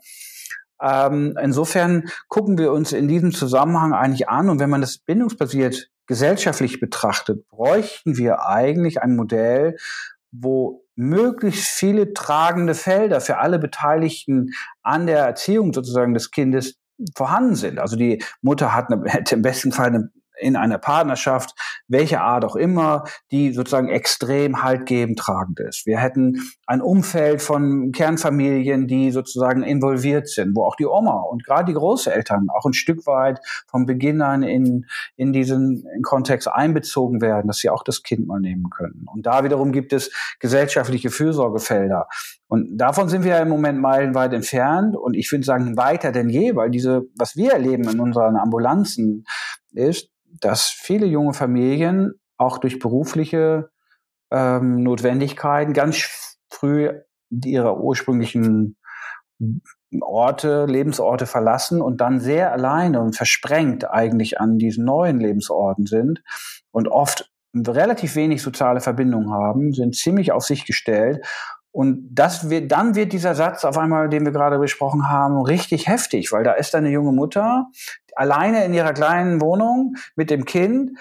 Ähm, insofern gucken wir uns in diesem Zusammenhang eigentlich an. Und wenn man das bindungsbasiert gesellschaftlich betrachtet, bräuchten wir eigentlich ein Modell, wo möglichst viele tragende Felder für alle Beteiligten an der Erziehung sozusagen des Kindes vorhanden sind. Also die Mutter hat eine, im besten Fall eine in einer Partnerschaft, welche Art auch immer, die sozusagen extrem haltgebend tragend ist. Wir hätten ein Umfeld von Kernfamilien, die sozusagen involviert sind, wo auch die Oma und gerade die Großeltern auch ein Stück weit vom Beginn an in, in diesen Kontext einbezogen werden, dass sie auch das Kind mal nehmen können. Und da wiederum gibt es gesellschaftliche Fürsorgefelder. Und davon sind wir ja im Moment meilenweit entfernt. Und ich würde sagen, weiter denn je, weil diese, was wir erleben in unseren Ambulanzen, ist, dass viele junge Familien auch durch berufliche ähm, Notwendigkeiten ganz früh ihre ursprünglichen Orte, Lebensorte verlassen und dann sehr alleine und versprengt eigentlich an diesen neuen Lebensorten sind und oft relativ wenig soziale Verbindungen haben, sind ziemlich auf sich gestellt und das wird, dann wird dieser Satz auf einmal, den wir gerade besprochen haben, richtig heftig, weil da ist eine junge Mutter alleine in ihrer kleinen Wohnung mit dem Kind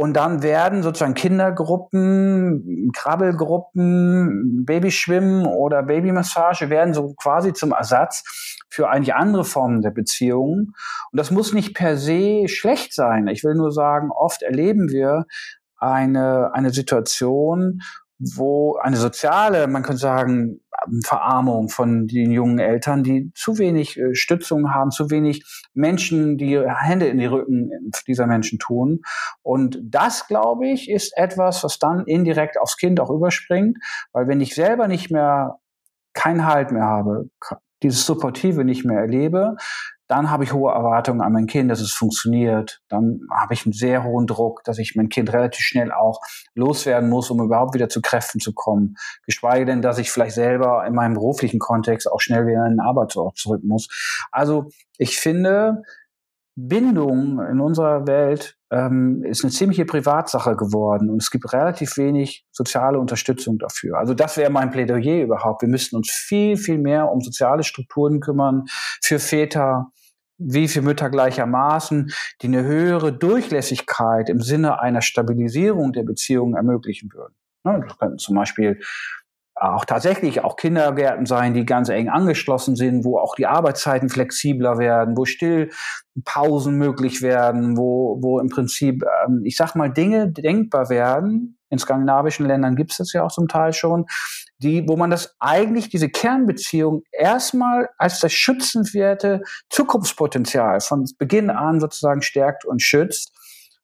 und dann werden sozusagen Kindergruppen, Krabbelgruppen, Babyschwimmen oder Babymassage werden so quasi zum Ersatz für eigentlich andere Formen der Beziehungen. Und das muss nicht per se schlecht sein. Ich will nur sagen, oft erleben wir eine, eine Situation, wo eine soziale, man könnte sagen, Verarmung von den jungen Eltern, die zu wenig äh, Stützung haben, zu wenig Menschen, die Hände in die Rücken dieser Menschen tun. Und das, glaube ich, ist etwas, was dann indirekt aufs Kind auch überspringt, weil wenn ich selber nicht mehr keinen Halt mehr habe, dieses Supportive nicht mehr erlebe, dann habe ich hohe Erwartungen an mein Kind, dass es funktioniert. Dann habe ich einen sehr hohen Druck, dass ich mein Kind relativ schnell auch loswerden muss, um überhaupt wieder zu Kräften zu kommen. Geschweige denn, dass ich vielleicht selber in meinem beruflichen Kontext auch schnell wieder in den Arbeitsort zurück muss. Also ich finde, Bindung in unserer Welt ähm, ist eine ziemliche Privatsache geworden und es gibt relativ wenig soziale Unterstützung dafür. Also das wäre mein Plädoyer überhaupt. Wir müssten uns viel, viel mehr um soziale Strukturen kümmern für Väter, wie für Mütter gleichermaßen, die eine höhere Durchlässigkeit im Sinne einer Stabilisierung der Beziehungen ermöglichen würden. Ne, das könnten zum Beispiel auch tatsächlich auch Kindergärten sein, die ganz eng angeschlossen sind, wo auch die Arbeitszeiten flexibler werden, wo Stillpausen möglich werden, wo, wo im Prinzip, ähm, ich sag mal, Dinge denkbar werden. In skandinavischen Ländern gibt es das ja auch zum Teil schon, die, wo man das eigentlich, diese Kernbeziehung erstmal als das schützenswerte Zukunftspotenzial von Beginn an sozusagen stärkt und schützt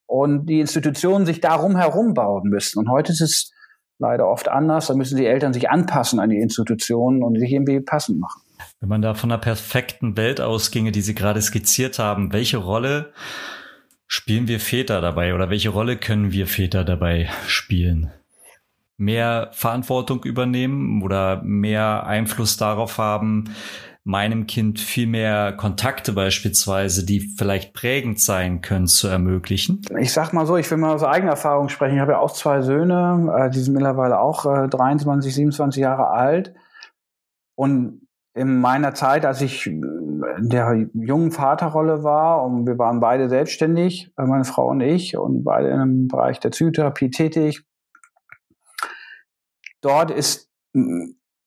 und die Institutionen sich darum herum bauen müssen. Und heute ist es leider oft anders. Da müssen die Eltern sich anpassen an die Institutionen und sich irgendwie passend machen. Wenn man da von einer perfekten Welt ausginge, die Sie gerade skizziert haben, welche Rolle spielen wir Väter dabei oder welche Rolle können wir Väter dabei spielen? Mehr Verantwortung übernehmen oder mehr Einfluss darauf haben, meinem Kind viel mehr Kontakte beispielsweise, die vielleicht prägend sein können, zu ermöglichen? Ich sag mal so, ich will mal aus eigener Erfahrung sprechen. Ich habe ja auch zwei Söhne, äh, die sind mittlerweile auch äh, 23, 27 Jahre alt. Und in meiner Zeit, als ich in der jungen Vaterrolle war und wir waren beide selbstständig, äh, meine Frau und ich, und beide im Bereich der Psychotherapie tätig, dort ist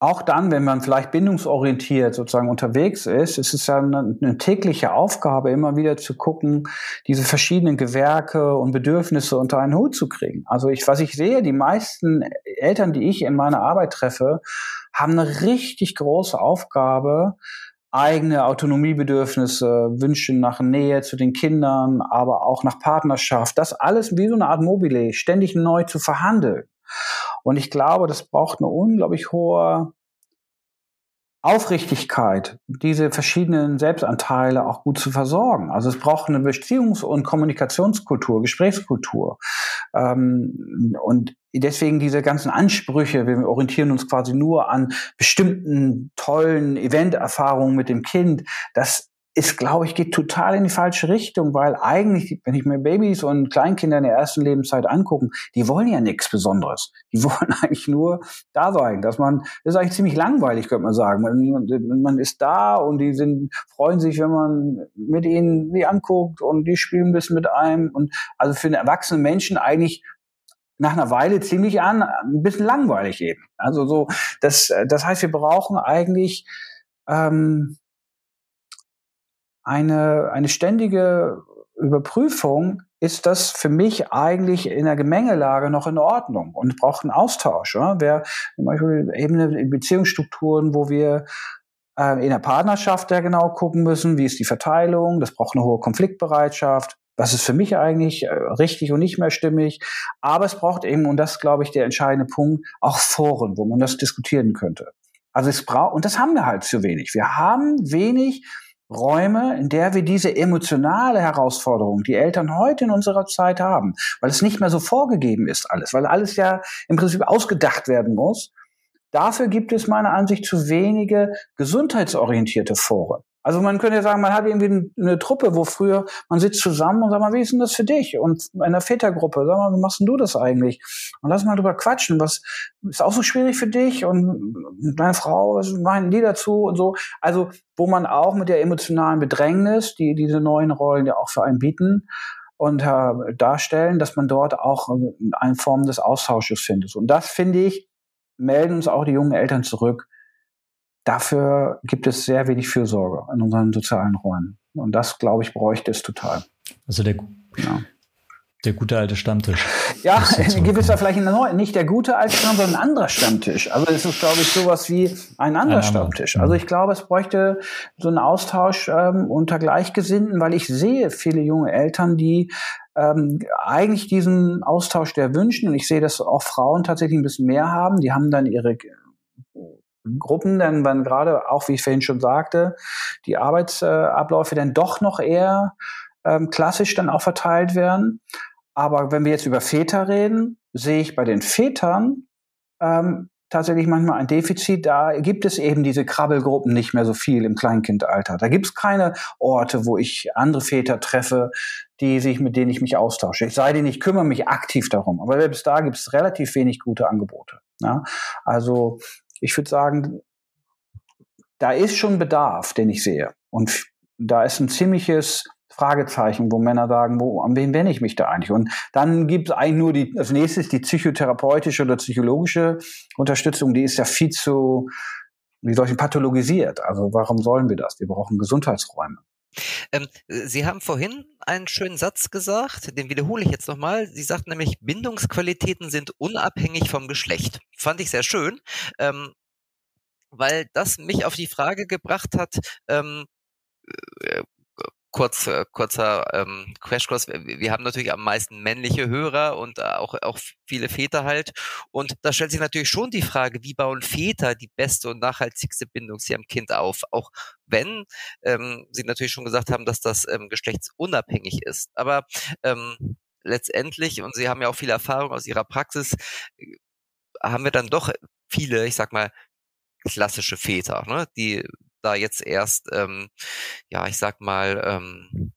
auch dann, wenn man vielleicht bindungsorientiert sozusagen unterwegs ist, ist es ja eine, eine, tägliche Aufgabe, immer wieder zu gucken, diese verschiedenen Gewerke und Bedürfnisse unter einen Hut zu kriegen. Also ich, was ich sehe, die meisten Eltern, die ich in meiner Arbeit treffe, haben eine richtig große Aufgabe, eigene Autonomiebedürfnisse, Wünsche nach Nähe zu den Kindern, aber auch nach Partnerschaft, das alles wie so eine Art Mobile, ständig neu zu verhandeln. Und ich glaube, das braucht eine unglaublich hohe Aufrichtigkeit, diese verschiedenen Selbstanteile auch gut zu versorgen. Also es braucht eine Beziehungs- und Kommunikationskultur, Gesprächskultur. Ähm, und deswegen diese ganzen Ansprüche, wir orientieren uns quasi nur an bestimmten tollen Eventerfahrungen mit dem Kind, das ist, glaube ich, geht total in die falsche Richtung, weil eigentlich, wenn ich mir Babys und Kleinkinder in der ersten Lebenszeit angucken, die wollen ja nichts Besonderes. Die wollen eigentlich nur da sein, dass man, das ist eigentlich ziemlich langweilig, könnte man sagen. Man, man ist da und die sind, freuen sich, wenn man mit ihnen die anguckt und die spielen ein bisschen mit einem und also für einen erwachsenen Menschen eigentlich nach einer Weile ziemlich an, ein bisschen langweilig eben. Also so, das, das heißt, wir brauchen eigentlich ähm, eine, eine ständige Überprüfung, ist das für mich eigentlich in der Gemengelage noch in Ordnung und braucht einen Austausch. Oder? Wer zum Beispiel Ebene Beziehungsstrukturen, wo wir äh, in der Partnerschaft ja genau gucken müssen, wie ist die Verteilung, das braucht eine hohe Konfliktbereitschaft. Was ist für mich eigentlich äh, richtig und nicht mehr stimmig? Aber es braucht eben, und das glaube ich der entscheidende Punkt, auch Foren, wo man das diskutieren könnte. Also es braucht, und das haben wir halt zu wenig. Wir haben wenig Räume, in der wir diese emotionale Herausforderung, die Eltern heute in unserer Zeit haben, weil es nicht mehr so vorgegeben ist alles, weil alles ja im Prinzip ausgedacht werden muss. Dafür gibt es meiner Ansicht zu wenige gesundheitsorientierte Foren. Also man könnte ja sagen, man hat irgendwie eine Truppe, wo früher man sitzt zusammen und sagt mal, wie ist denn das für dich? Und in einer Vätergruppe, sag mal, wie machst denn du das eigentlich? Und lass mal drüber quatschen, was ist auch so schwierig für dich? Und deine Frau, was meinen die dazu und so? Also, wo man auch mit der emotionalen Bedrängnis, die diese neuen Rollen ja auch für einen bieten, und äh, darstellen, dass man dort auch eine Form des Austausches findet. Und das finde ich, melden uns auch die jungen Eltern zurück, dafür gibt es sehr wenig Fürsorge in unseren sozialen Räumen. Und das, glaube ich, bräuchte es total. Also der, ja. Der gute alte Stammtisch. Ja, in gewisser vielleicht ein nicht der gute alte Stammtisch, sondern ein anderer Stammtisch. Also es ist, glaube ich, sowas wie ein anderer ein Stammtisch. Also ich glaube, es bräuchte so einen Austausch ähm, unter Gleichgesinnten, weil ich sehe viele junge Eltern, die ähm, eigentlich diesen Austausch der wünschen. Und ich sehe, dass auch Frauen tatsächlich ein bisschen mehr haben. Die haben dann ihre Gruppen, dann wenn gerade auch, wie ich vorhin schon sagte, die Arbeitsabläufe dann doch noch eher ähm, klassisch dann auch verteilt werden. Aber wenn wir jetzt über Väter reden, sehe ich bei den Vätern ähm, tatsächlich manchmal ein Defizit. Da gibt es eben diese Krabbelgruppen nicht mehr so viel im Kleinkindalter. Da gibt es keine Orte, wo ich andere Väter treffe, die sich, mit denen ich mich austausche. Ich sei denn, ich kümmere mich aktiv darum. Aber selbst da gibt es relativ wenig gute Angebote. Ja? Also ich würde sagen, da ist schon Bedarf, den ich sehe. Und da ist ein ziemliches Fragezeichen, wo Männer sagen, wo, an wen wende ich mich da eigentlich? Und dann gibt es eigentlich nur die, als nächstes die psychotherapeutische oder psychologische Unterstützung, die ist ja viel zu, wie soll ich, pathologisiert. Also warum sollen wir das? Wir brauchen Gesundheitsräume. Ähm, Sie haben vorhin einen schönen Satz gesagt, den wiederhole ich jetzt nochmal. Sie sagten nämlich, Bindungsqualitäten sind unabhängig vom Geschlecht. Fand ich sehr schön, ähm, weil das mich auf die Frage gebracht hat, ähm, äh, kurz, äh, kurzer ähm, Crashkurs. Wir haben natürlich am meisten männliche Hörer und äh, auch, auch viele Väter halt. Und da stellt sich natürlich schon die Frage, wie bauen Väter die beste und nachhaltigste Bindung zu ihrem Kind auf? Auch wenn ähm, Sie natürlich schon gesagt haben, dass das ähm, geschlechtsunabhängig ist. Aber ähm, letztendlich, und Sie haben ja auch viel Erfahrung aus Ihrer Praxis, äh, haben wir dann doch viele, ich sag mal, klassische Väter, ne, die da jetzt erst, ähm, ja, ich sag mal, ähm,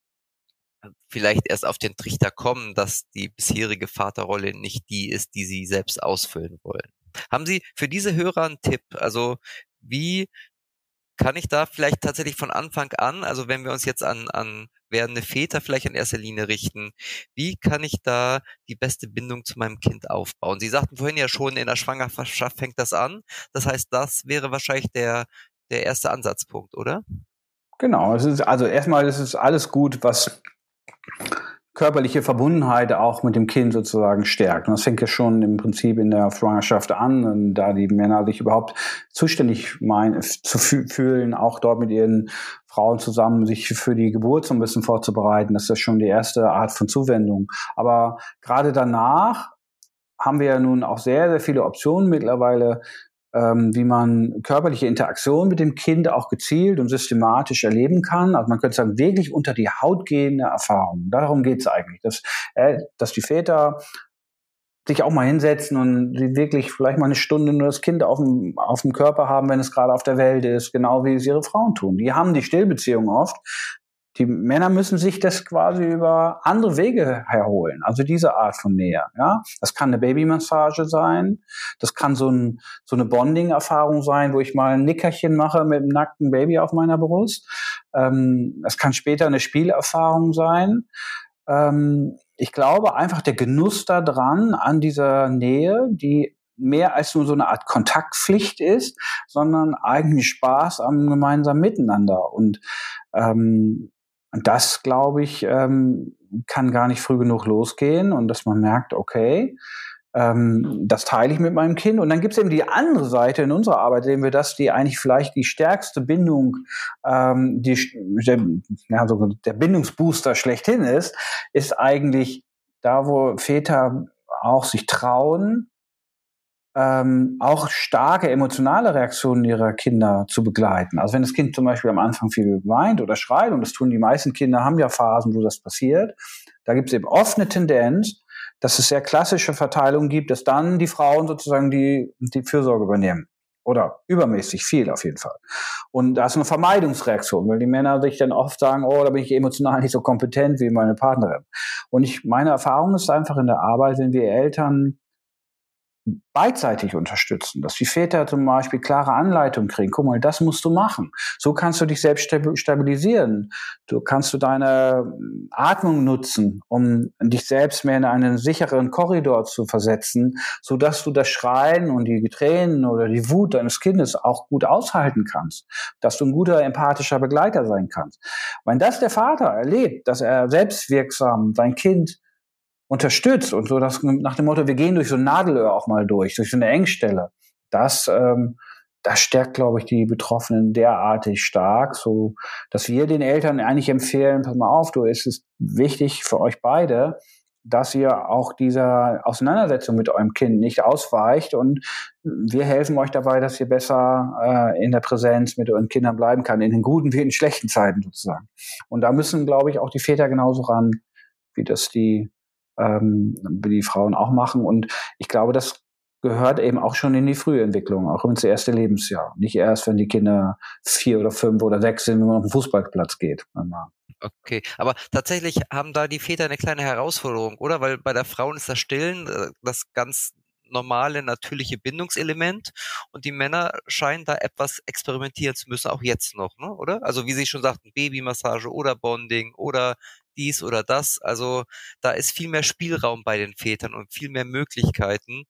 vielleicht erst auf den Trichter kommen, dass die bisherige Vaterrolle nicht die ist, die sie selbst ausfüllen wollen. Haben Sie für diese Hörer einen Tipp? Also wie kann ich da vielleicht tatsächlich von Anfang an, also wenn wir uns jetzt an, an werdende Väter vielleicht in erster Linie richten, wie kann ich da die beste Bindung zu meinem Kind aufbauen? Sie sagten vorhin ja schon, in der Schwangerschaft fängt das an. Das heißt, das wäre wahrscheinlich der, der erste Ansatzpunkt, oder? Genau, es ist, also erstmal ist es alles gut, was körperliche Verbundenheit auch mit dem Kind sozusagen stärkt. Und das fängt ja schon im Prinzip in der Schwangerschaft an, da die Männer sich überhaupt zuständig meinen, zu fühlen, auch dort mit ihren Frauen zusammen sich für die Geburt so ein bisschen vorzubereiten. Das ist schon die erste Art von Zuwendung. Aber gerade danach haben wir ja nun auch sehr, sehr viele Optionen mittlerweile, ähm, wie man körperliche Interaktion mit dem Kind auch gezielt und systematisch erleben kann. Also man könnte sagen, wirklich unter die Haut gehende Erfahrungen. Darum geht es eigentlich, dass, äh, dass die Väter sich auch mal hinsetzen und sie wirklich vielleicht mal eine Stunde nur das Kind auf dem, auf dem Körper haben, wenn es gerade auf der Welt ist, genau wie es ihre Frauen tun. Die haben die Stillbeziehung oft, die Männer müssen sich das quasi über andere Wege herholen, also diese Art von Nähe. Ja, das kann eine Babymassage sein, das kann so, ein, so eine Bonding-Erfahrung sein, wo ich mal ein Nickerchen mache mit einem nackten Baby auf meiner Brust. Ähm, das kann später eine Spielerfahrung sein. Ähm, ich glaube einfach der Genuss daran an dieser Nähe, die mehr als nur so eine Art Kontaktpflicht ist, sondern eigentlich Spaß am gemeinsamen Miteinander. Und ähm, und das, glaube ich, ähm, kann gar nicht früh genug losgehen und dass man merkt, okay, ähm, das teile ich mit meinem Kind. Und dann gibt es eben die andere Seite in unserer Arbeit, sehen wir das, die eigentlich vielleicht die stärkste Bindung, ähm, die, der, ja, so der Bindungsbooster schlechthin ist, ist eigentlich da, wo Väter auch sich trauen, ähm, auch starke emotionale Reaktionen ihrer Kinder zu begleiten. Also wenn das Kind zum Beispiel am Anfang viel weint oder schreit, und das tun die meisten Kinder, haben ja Phasen, wo das passiert, da gibt es eben oft eine Tendenz, dass es sehr klassische Verteilungen gibt, dass dann die Frauen sozusagen die, die Fürsorge übernehmen. Oder übermäßig viel auf jeden Fall. Und da ist eine Vermeidungsreaktion, weil die Männer sich dann oft sagen, oh, da bin ich emotional nicht so kompetent wie meine Partnerin. Und ich, meine Erfahrung ist einfach in der Arbeit, wenn wir Eltern beidseitig unterstützen, dass die Väter zum Beispiel klare Anleitungen kriegen. Guck mal, das musst du machen. So kannst du dich selbst stabilisieren. Du kannst du deine hm, Atmung nutzen, um dich selbst mehr in einen sicheren Korridor zu versetzen, so dass du das Schreien und die Tränen oder die Wut deines Kindes auch gut aushalten kannst, dass du ein guter empathischer Begleiter sein kannst. Wenn das der Vater erlebt, dass er selbstwirksam sein Kind unterstützt und so das nach dem Motto, wir gehen durch so ein Nadelöhr auch mal durch, durch so eine Engstelle. Das, ähm, das stärkt, glaube ich, die Betroffenen derartig stark, so dass wir den Eltern eigentlich empfehlen, pass mal auf, du, es ist wichtig für euch beide, dass ihr auch dieser Auseinandersetzung mit eurem Kind nicht ausweicht und wir helfen euch dabei, dass ihr besser äh, in der Präsenz mit euren Kindern bleiben kann, in den guten wie in schlechten Zeiten sozusagen. Und da müssen, glaube ich, auch die Väter genauso ran, wie das die, ähm, die Frauen auch machen. Und ich glaube, das gehört eben auch schon in die frühe Entwicklung, auch ins erste Lebensjahr. Nicht erst, wenn die Kinder vier oder fünf oder sechs sind, wenn man auf den Fußballplatz geht. Okay, aber tatsächlich haben da die Väter eine kleine Herausforderung, oder? Weil bei der Frauen ist das Stillen äh, das ganz normale, natürliche Bindungselement und die Männer scheinen da etwas experimentieren zu müssen, auch jetzt noch, ne? oder? Also wie Sie schon sagten, Babymassage oder Bonding oder dies oder das. Also da ist viel mehr Spielraum bei den Vätern und viel mehr Möglichkeiten,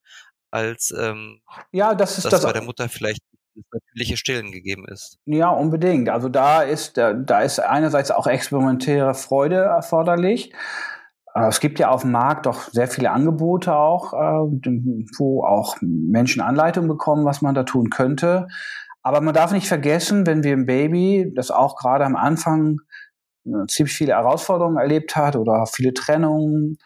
als ähm, ja, das ist dass das bei der Mutter vielleicht das natürliche Stillen gegeben ist. Ja, unbedingt. Also da ist, da ist einerseits auch experimentäre Freude erforderlich. Äh, es gibt ja auf dem Markt doch sehr viele Angebote auch, äh, wo auch Menschen Anleitung bekommen, was man da tun könnte. Aber man darf nicht vergessen, wenn wir ein Baby, das auch gerade am Anfang ziemlich viele Herausforderungen erlebt hat oder viele Trennungen,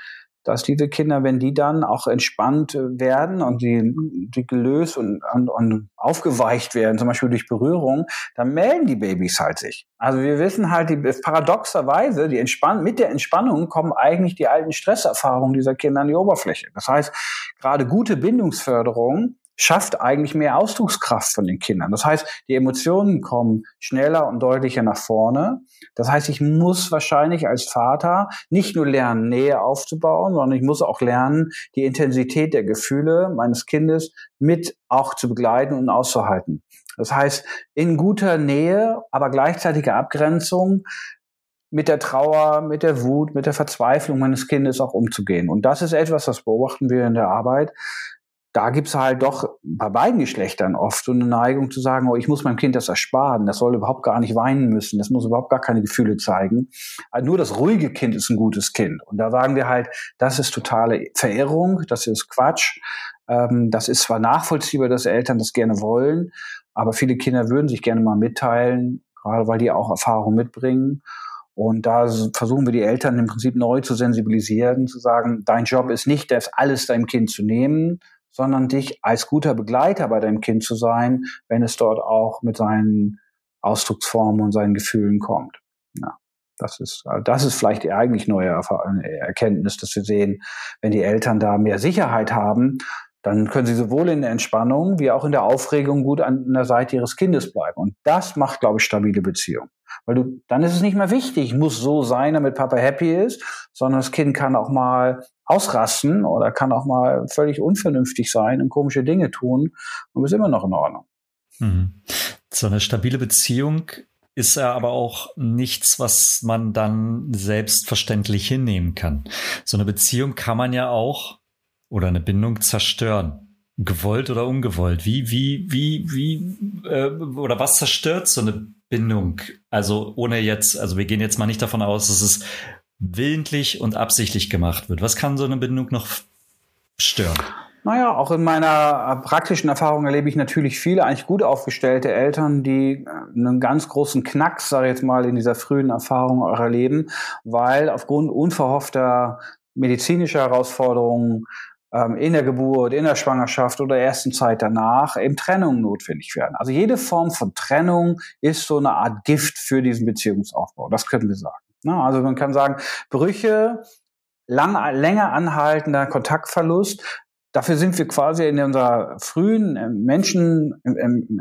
dass diese Kinder, wenn die dann auch entspannt äh, werden und die, die gelöst und, und, und aufgeweicht werden, zum Beispiel durch Berührung, dann melden die Babys halt sich. Also wir wissen halt, die, paradoxerweise, die Entspann mit der Entspannung kommen eigentlich die alten Stresserfahrungen dieser Kinder an die Oberfläche. Das heißt, gerade gute Bindungsförderung schafft eigentlich mehr Ausdruckskraft von den Kindern. Das heißt, die Emotionen kommen schneller und deutlicher nach vorne. Das heißt, ich muss wahrscheinlich als Vater nicht nur lernen, Nähe aufzubauen, sondern ich muss auch lernen, die Intensität der Gefühle meines Kindes mit auch zu begleiten und auszuhalten. Das heißt, in guter Nähe, aber gleichzeitiger Abgrenzung mit der Trauer, mit der Wut, mit der Verzweiflung meines Kindes auch umzugehen. Und das ist etwas, das beobachten wir in der Arbeit, da gibt's halt doch bei beiden Geschlechtern oft so eine Neigung zu sagen, oh, ich muss meinem Kind das ersparen, das soll überhaupt gar nicht weinen müssen, das muss überhaupt gar keine Gefühle zeigen. Also nur das ruhige Kind ist ein gutes Kind. Und da sagen wir halt, das ist totale Verirrung, das ist Quatsch. Ähm, das ist zwar nachvollziehbar, dass Eltern das gerne wollen, aber viele Kinder würden sich gerne mal mitteilen, gerade weil die auch Erfahrung mitbringen. Und da versuchen wir die Eltern im Prinzip neu zu sensibilisieren, zu sagen, dein Job ist nicht, das alles deinem Kind zu nehmen, sondern dich als guter Begleiter bei deinem Kind zu sein, wenn es dort auch mit seinen Ausdrucksformen und seinen Gefühlen kommt. Ja, das ist, das ist vielleicht die eigentlich neue Erkenntnis, dass wir sehen, wenn die Eltern da mehr Sicherheit haben, dann können sie sowohl in der Entspannung wie auch in der Aufregung gut an der Seite ihres Kindes bleiben. Und das macht, glaube ich, stabile Beziehungen. Weil du, dann ist es nicht mehr wichtig, muss so sein, damit Papa happy ist, sondern das Kind kann auch mal ausrasten oder kann auch mal völlig unvernünftig sein und komische Dinge tun und ist immer noch in Ordnung. Mhm. So eine stabile Beziehung ist ja aber auch nichts, was man dann selbstverständlich hinnehmen kann. So eine Beziehung kann man ja auch oder eine Bindung zerstören. Gewollt oder ungewollt. Wie, wie, wie, wie, äh, oder was zerstört so eine Bindung? Also ohne jetzt, also wir gehen jetzt mal nicht davon aus, dass es willentlich und absichtlich gemacht wird. Was kann so eine Bindung noch stören? Naja, auch in meiner praktischen Erfahrung erlebe ich natürlich viele eigentlich gut aufgestellte Eltern, die einen ganz großen Knacks, sage ich jetzt mal, in dieser frühen Erfahrung auch erleben, weil aufgrund unverhoffter medizinischer Herausforderungen in der Geburt, in der Schwangerschaft oder ersten Zeit danach eben Trennungen notwendig werden. Also jede Form von Trennung ist so eine Art Gift für diesen Beziehungsaufbau. Das können wir sagen. Ne? Also man kann sagen, Brüche, lang, länger anhaltender Kontaktverlust Dafür sind wir quasi in unserer frühen äh, Menschen, in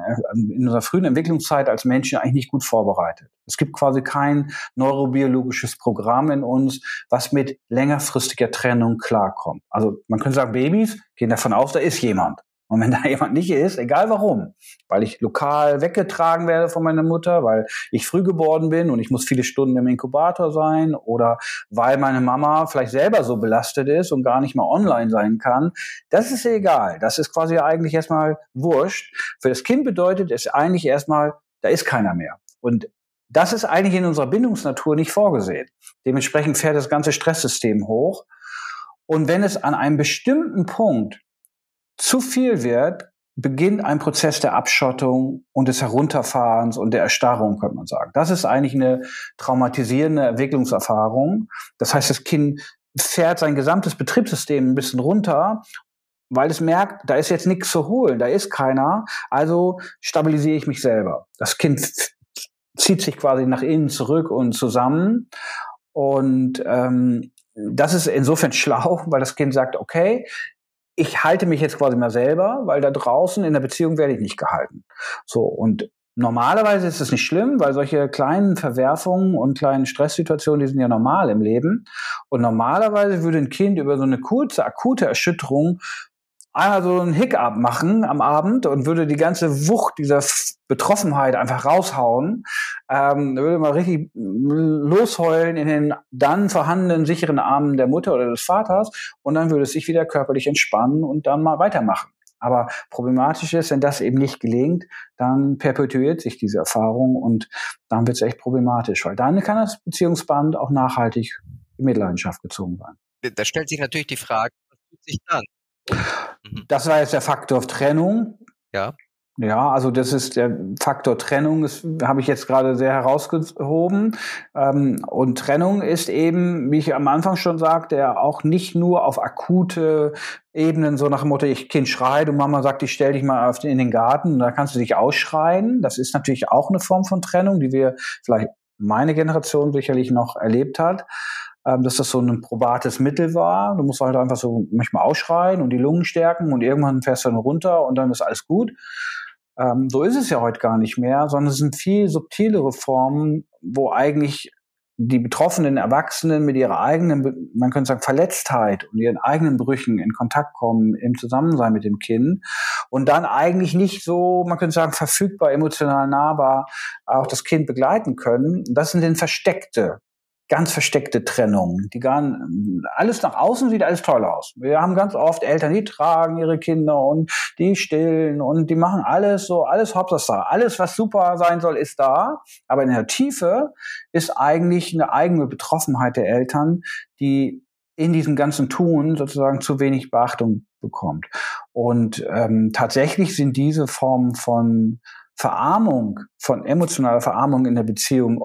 unserer frühen Entwicklungszeit als Menschen eigentlich nicht gut vorbereitet. Es gibt quasi kein neurobiologisches Programm in uns, was mit längerfristiger Trennung klarkommt. Also man könnte sagen, Babys gehen davon aus, da ist jemand. Und wenn da jemand nicht ist, egal warum, weil ich lokal weggetragen werde von meiner Mutter, weil ich früh geboren bin und ich muss viele Stunden im Inkubator sein oder weil meine Mama vielleicht selber so belastet ist und gar nicht mal online sein kann, das ist egal. Das ist quasi eigentlich erstmal wurscht. Für das Kind bedeutet es eigentlich erstmal, da ist keiner mehr. Und das ist eigentlich in unserer Bindungsnatur nicht vorgesehen. Dementsprechend fährt das ganze Stresssystem hoch. Und wenn es an einem bestimmten Punkt zu viel wird, beginnt ein Prozess der Abschottung und des Herunterfahrens und der Erstarrung, könnte man sagen. Das ist eigentlich eine traumatisierende Entwicklungserfahrung. Das heißt, das Kind fährt sein gesamtes Betriebssystem ein bisschen runter, weil es merkt, da ist jetzt nichts zu holen, da ist keiner, also stabilisiere ich mich selber. Das Kind zieht sich quasi nach innen zurück und zusammen. Und ähm, das ist insofern schlau, weil das Kind sagt, okay, ich halte mich jetzt quasi mal selber, weil da draußen in der Beziehung werde ich nicht gehalten. So, und normalerweise ist es nicht schlimm, weil solche kleinen Verwerfungen und kleinen Stresssituationen, die sind ja normal im Leben. Und normalerweise würde ein Kind über so eine kurze, akute Erschütterung einmal so einen Hiccup machen am Abend und würde die ganze Wucht dieser Betroffenheit einfach raushauen, ähm, würde mal richtig losheulen in den dann vorhandenen sicheren Armen der Mutter oder des Vaters und dann würde es sich wieder körperlich entspannen und dann mal weitermachen. Aber problematisch ist, wenn das eben nicht gelingt, dann perpetuiert sich diese Erfahrung und dann wird es echt problematisch, weil dann kann das Beziehungsband auch nachhaltig in Mitleidenschaft gezogen werden. Da stellt sich natürlich die Frage, was tut sich dann? Mhm. Das war jetzt der Faktor Trennung. Ja. Ja, also das ist der Faktor Trennung, das habe ich jetzt gerade sehr herausgehoben. Ähm, und Trennung ist eben, wie ich am Anfang schon sagte, ja auch nicht nur auf akute Ebenen, so nach dem Motto, ich Kind schreit und Mama sagt, ich stell dich mal in den Garten, da kannst du dich ausschreien. Das ist natürlich auch eine Form von Trennung, die wir vielleicht meine Generation sicherlich noch erlebt hat ähm, dass das so ein probates Mittel war. Du musst halt einfach so manchmal ausschreien und die Lungen stärken und irgendwann fährst du dann runter und dann ist alles gut. Ähm, so ist es ja heute gar nicht mehr, sondern es sind viel subtilere Formen, wo eigentlich die betroffenen Erwachsenen mit ihrer eigenen, man könnte sagen, Verletztheit und ihren eigenen Brüchen in Kontakt kommen im Zusammensein mit dem Kind und dann eigentlich nicht so, man könnte sagen, verfügbar, emotional nahbar auch das Kind begleiten können. Das sind dann versteckte ganz versteckte Trennung. Die gar, alles nach außen sieht alles toll aus. Wir haben ganz oft Eltern, die tragen ihre Kinder und die stillen und die machen alles so, alles Hauptsache. Alles, was super sein soll, ist da. Aber in der Tiefe ist eigentlich eine eigene Betroffenheit der Eltern, die in diesem ganzen Tun sozusagen zu wenig Beachtung bekommt. Und ähm, tatsächlich sind diese Formen von Verarmung, von emotionaler Verarmung in der Beziehung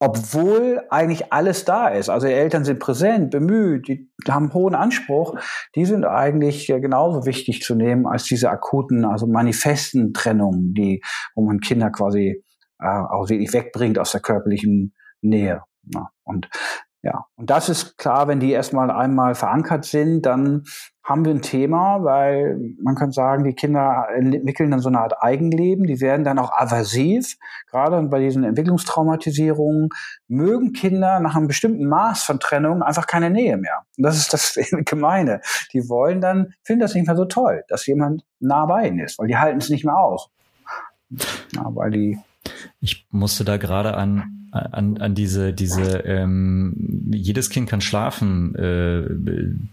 obwohl eigentlich alles da ist. Also die Eltern sind präsent, bemüht, die haben hohen Anspruch. Die sind eigentlich genauso wichtig zu nehmen als diese akuten, also manifesten Trennungen, die, wo man Kinder quasi äh, auch wirklich wegbringt aus der körperlichen Nähe. Ja, und ja, und das ist klar, wenn die erstmal einmal verankert sind, dann haben wir ein Thema, weil man kann sagen, die Kinder entwickeln dann so eine Art Eigenleben, die werden dann auch aversiv. Gerade bei diesen Entwicklungstraumatisierungen mögen Kinder nach einem bestimmten Maß von Trennung einfach keine Nähe mehr. Und das ist das Gemeine. Die wollen dann, finden das nicht mehr so toll, dass jemand nah bei ihnen ist, weil die halten es nicht mehr aus. Ja, weil die ich musste da gerade an, an, an diese, diese, ähm, jedes Kind kann schlafen, äh,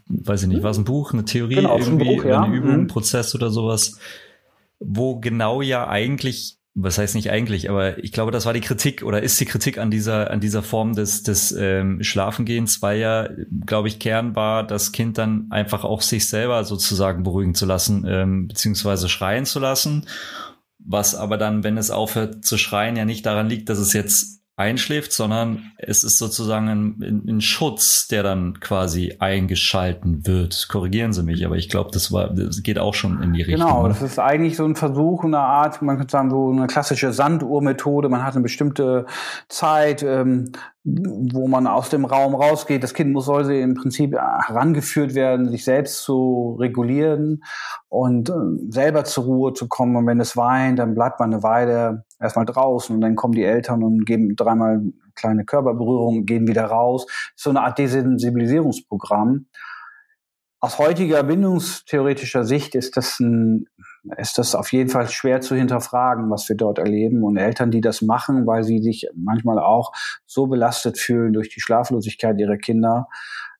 weiß ich nicht, war es ein Buch, eine Theorie, genau, irgendwie, Buch, ja. eine Übung, mhm. Prozess oder sowas, wo genau ja eigentlich, was heißt nicht eigentlich, aber ich glaube, das war die Kritik oder ist die Kritik an dieser, an dieser Form des, des ähm, Schlafengehens, weil ja, glaube ich, Kern war, das Kind dann einfach auch sich selber sozusagen beruhigen zu lassen, ähm, beziehungsweise schreien zu lassen was aber dann, wenn es aufhört zu schreien, ja nicht daran liegt, dass es jetzt einschläft, sondern es ist sozusagen ein, ein, Schutz, der dann quasi eingeschalten wird. Korrigieren Sie mich, aber ich glaube, das war, das geht auch schon in die Richtung. Genau, das ist eigentlich so ein Versuch, eine Art, man könnte sagen, so eine klassische Sanduhrmethode. Man hat eine bestimmte Zeit, ähm, wo man aus dem Raum rausgeht. Das Kind muss soll sie im Prinzip herangeführt werden, sich selbst zu regulieren und äh, selber zur Ruhe zu kommen. Und wenn es weint, dann bleibt man eine Weile erstmal draußen und dann kommen die Eltern und geben dreimal kleine Körperberührungen, gehen wieder raus. So eine Art Desensibilisierungsprogramm. Aus heutiger bindungstheoretischer Sicht ist das ein ist das auf jeden Fall schwer zu hinterfragen, was wir dort erleben. Und Eltern, die das machen, weil sie sich manchmal auch so belastet fühlen durch die Schlaflosigkeit ihrer Kinder,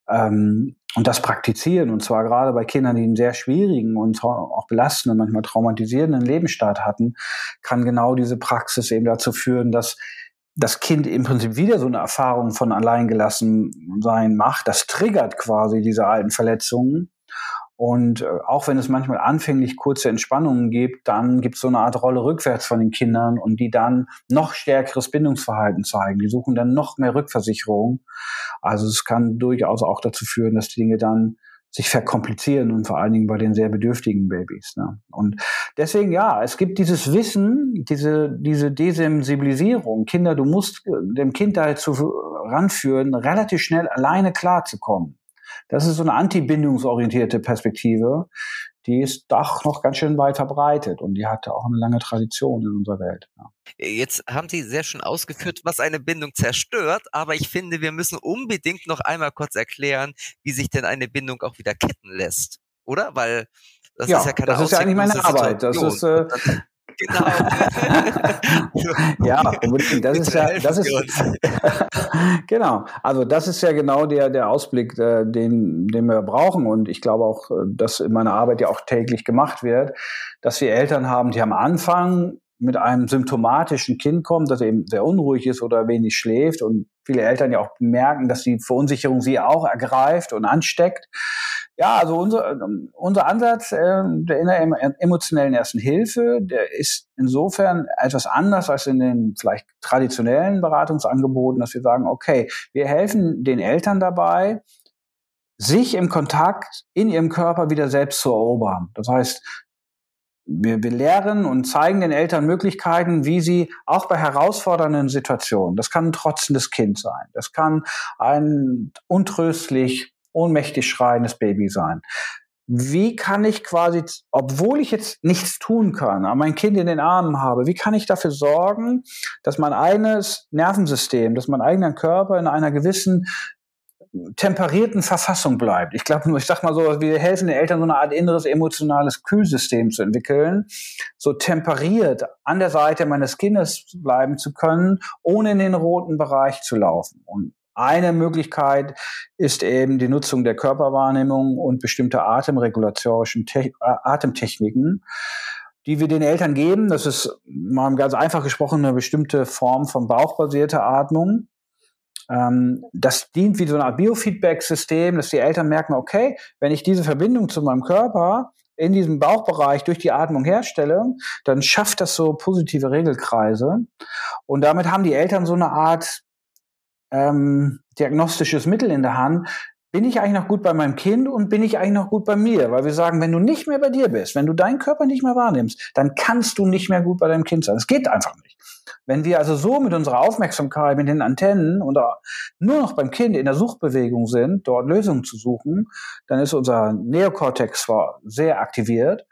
ähm, und das praktizieren, und zwar gerade bei Kindern, die einen sehr schwierigen und auch belastenden, manchmal traumatisierenden Lebensstart hatten, kann genau diese Praxis eben dazu führen, dass das Kind im Prinzip wieder so eine Erfahrung von alleingelassen sein macht, das triggert quasi diese alten Verletzungen. Und äh, auch wenn es manchmal anfänglich kurze Entspannungen gibt, dann gibt es so eine Art Rolle rückwärts von den Kindern und die dann noch stärkeres Bindungsverhalten zeigen. Die suchen dann noch mehr Rückversicherung. Also es kann durchaus auch dazu führen, dass die Dinge dann sich verkomplizieren und vor allen Dingen bei den sehr bedürftigen Babys. Ne? Und deswegen ja, es gibt dieses Wissen, diese, diese Desensibilisierung. Kinder, du musst dem Kind dazu ranführen, relativ schnell alleine klarzukommen. Das ist so eine antibindungsorientierte Perspektive, die ist doch noch ganz schön weit verbreitet und die hatte auch eine lange Tradition in unserer Welt. Ja. Jetzt haben Sie sehr schön ausgeführt, was eine Bindung zerstört, aber ich finde, wir müssen unbedingt noch einmal kurz erklären, wie sich denn eine Bindung auch wieder kitten lässt, oder? Weil das ja, ist ja keine Das ist ja eigentlich meine Arbeit. Das ist, äh, Genau. ja, unbedingt. Das ist ja, das ist, genau. Also das ist ja genau der, der Ausblick, äh, den, den wir brauchen. Und ich glaube auch, äh, dass in meiner Arbeit ja auch täglich gemacht wird, dass wir Eltern haben, die am Anfang mit einem symptomatischen Kind kommt, das eben sehr unruhig ist oder wenig schläft und viele Eltern ja auch merken, dass die Verunsicherung sie auch ergreift und ansteckt. Ja, also unser, unser Ansatz äh, der emotionellen ersten Hilfe, der ist insofern etwas anders als in den vielleicht traditionellen Beratungsangeboten, dass wir sagen, okay, wir helfen den Eltern dabei, sich im Kontakt in ihrem Körper wieder selbst zu erobern. Das heißt, wir, wir lehren und zeigen den Eltern Möglichkeiten, wie sie auch bei herausfordernden Situationen, das kann ein trotzendes Kind sein, das kann ein untröstlich, ohnmächtig schreiendes Baby sein. Wie kann ich quasi, obwohl ich jetzt nichts tun kann, aber mein Kind in den Armen habe, wie kann ich dafür sorgen, dass mein eigenes Nervensystem, dass mein eigener Körper in einer gewissen temperierten Verfassung bleibt. Ich glaube ich sag mal so, wir helfen den Eltern so eine Art inneres emotionales Kühlsystem zu entwickeln, so temperiert an der Seite meines Kindes bleiben zu können, ohne in den roten Bereich zu laufen. Und eine Möglichkeit ist eben die Nutzung der Körperwahrnehmung und bestimmte atemregulatorischen Te Atemtechniken, die wir den Eltern geben. Das ist mal ganz einfach gesprochen eine bestimmte Form von bauchbasierter Atmung ähm, das dient wie so eine Art Biofeedback-System, dass die Eltern merken, okay, wenn ich diese Verbindung zu meinem Körper in diesem Bauchbereich durch die Atmung herstelle, dann schafft das so positive Regelkreise. Und damit haben die Eltern so eine Art ähm, diagnostisches Mittel in der Hand, bin ich eigentlich noch gut bei meinem Kind und bin ich eigentlich noch gut bei mir? Weil wir sagen, wenn du nicht mehr bei dir bist, wenn du deinen Körper nicht mehr wahrnimmst, dann kannst du nicht mehr gut bei deinem Kind sein. Es geht einfach nicht. Wenn wir also so mit unserer Aufmerksamkeit, mit den Antennen oder nur noch beim Kind in der Suchbewegung sind, dort Lösungen zu suchen, dann ist unser Neokortex zwar sehr aktiviert,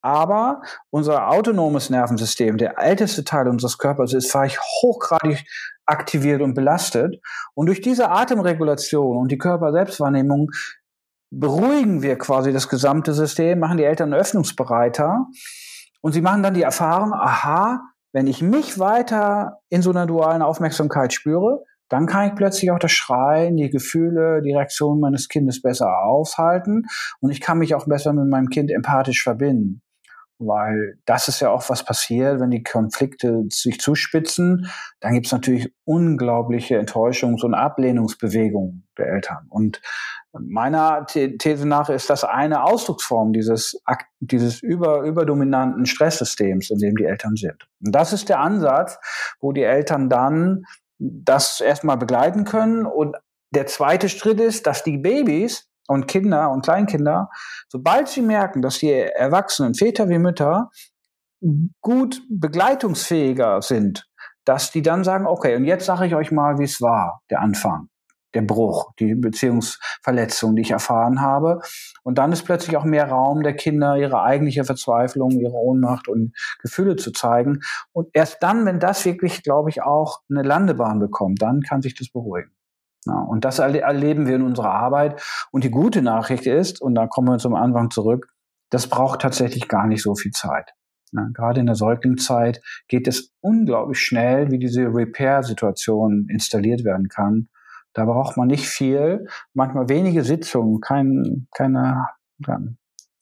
aber unser autonomes Nervensystem, der älteste Teil unseres Körpers, ist vielleicht hochgradig aktiviert und belastet. Und durch diese Atemregulation und die Körperselbstwahrnehmung beruhigen wir quasi das gesamte System, machen die Eltern öffnungsbereiter und sie machen dann die Erfahrung, aha, wenn ich mich weiter in so einer dualen Aufmerksamkeit spüre, dann kann ich plötzlich auch das Schreien, die Gefühle, die Reaktionen meines Kindes besser aushalten und ich kann mich auch besser mit meinem Kind empathisch verbinden. Weil das ist ja auch was passiert, wenn die Konflikte sich zuspitzen, dann gibt es natürlich unglaubliche Enttäuschungs- und Ablehnungsbewegungen der Eltern. Und meiner These nach ist das eine Ausdrucksform dieses, dieses über, überdominanten Stresssystems, in dem die Eltern sind. Und das ist der Ansatz, wo die Eltern dann das erstmal begleiten können. Und der zweite Schritt ist, dass die Babys und Kinder und Kleinkinder, sobald sie merken, dass die Erwachsenen, Väter wie Mütter, gut begleitungsfähiger sind, dass die dann sagen, okay, und jetzt sage ich euch mal, wie es war, der Anfang der Bruch, die Beziehungsverletzung, die ich erfahren habe. Und dann ist plötzlich auch mehr Raum der Kinder, ihre eigentliche Verzweiflung, ihre Ohnmacht und Gefühle zu zeigen. Und erst dann, wenn das wirklich, glaube ich, auch eine Landebahn bekommt, dann kann sich das beruhigen. Ja, und das erleben wir in unserer Arbeit. Und die gute Nachricht ist, und da kommen wir zum Anfang zurück, das braucht tatsächlich gar nicht so viel Zeit. Ja, gerade in der Säuglingszeit geht es unglaublich schnell, wie diese Repair-Situation installiert werden kann. Da braucht man nicht viel, manchmal wenige Sitzungen, kein, keine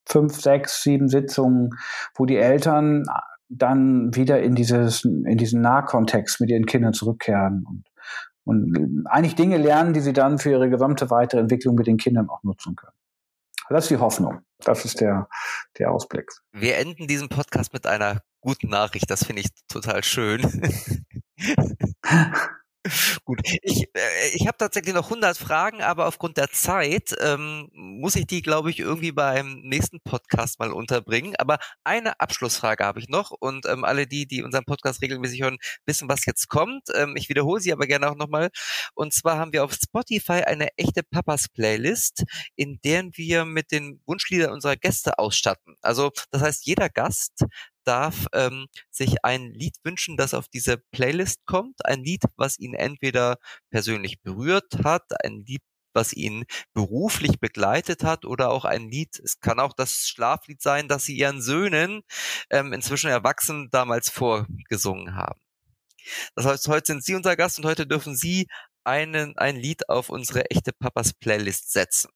fünf, sechs, sieben Sitzungen, wo die Eltern dann wieder in dieses, in diesen Nahkontext mit ihren Kindern zurückkehren und, und eigentlich Dinge lernen, die sie dann für ihre gesamte weitere Entwicklung mit den Kindern auch nutzen können. Das ist die Hoffnung. Das ist der, der Ausblick. Wir enden diesen Podcast mit einer guten Nachricht. Das finde ich total schön. Gut, ich, äh, ich habe tatsächlich noch 100 Fragen, aber aufgrund der Zeit ähm, muss ich die, glaube ich, irgendwie beim nächsten Podcast mal unterbringen. Aber eine Abschlussfrage habe ich noch und ähm, alle die, die unseren Podcast regelmäßig hören, wissen, was jetzt kommt. Ähm, ich wiederhole sie aber gerne auch nochmal. Und zwar haben wir auf Spotify eine echte Papas-Playlist, in der wir mit den Wunschliedern unserer Gäste ausstatten. Also das heißt, jeder Gast darf ähm, sich ein Lied wünschen, das auf diese Playlist kommt. Ein Lied, was ihn entweder persönlich berührt hat, ein Lied, was ihn beruflich begleitet hat oder auch ein Lied, es kann auch das Schlaflied sein, das sie ihren Söhnen ähm, inzwischen erwachsen damals vorgesungen haben. Das heißt, heute sind Sie unser Gast und heute dürfen Sie einen, ein Lied auf unsere echte Papas Playlist setzen.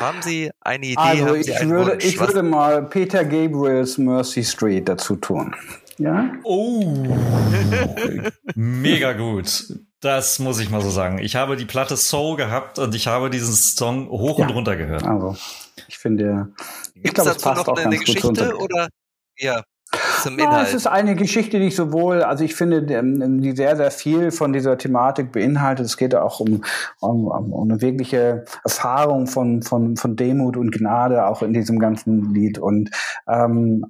Haben Sie eine Idee? Also ich, würde, Wunsch, ich würde mal Peter Gabriels Mercy Street dazu tun. Ja? Oh, mega gut. Das muss ich mal so sagen. Ich habe die Platte Soul gehabt und ich habe diesen Song hoch ja. und runter gehört. Also, ich finde, ich glaube, es passt auch ganz Geschichte gut oder? Ja zum Inhalt? Ja, es ist eine Geschichte, die ich sowohl, also ich finde, ähm, die sehr, sehr viel von dieser Thematik beinhaltet. Es geht auch um, um, um eine wirkliche Erfahrung von, von, von Demut und Gnade auch in diesem ganzen Lied. Und, ähm,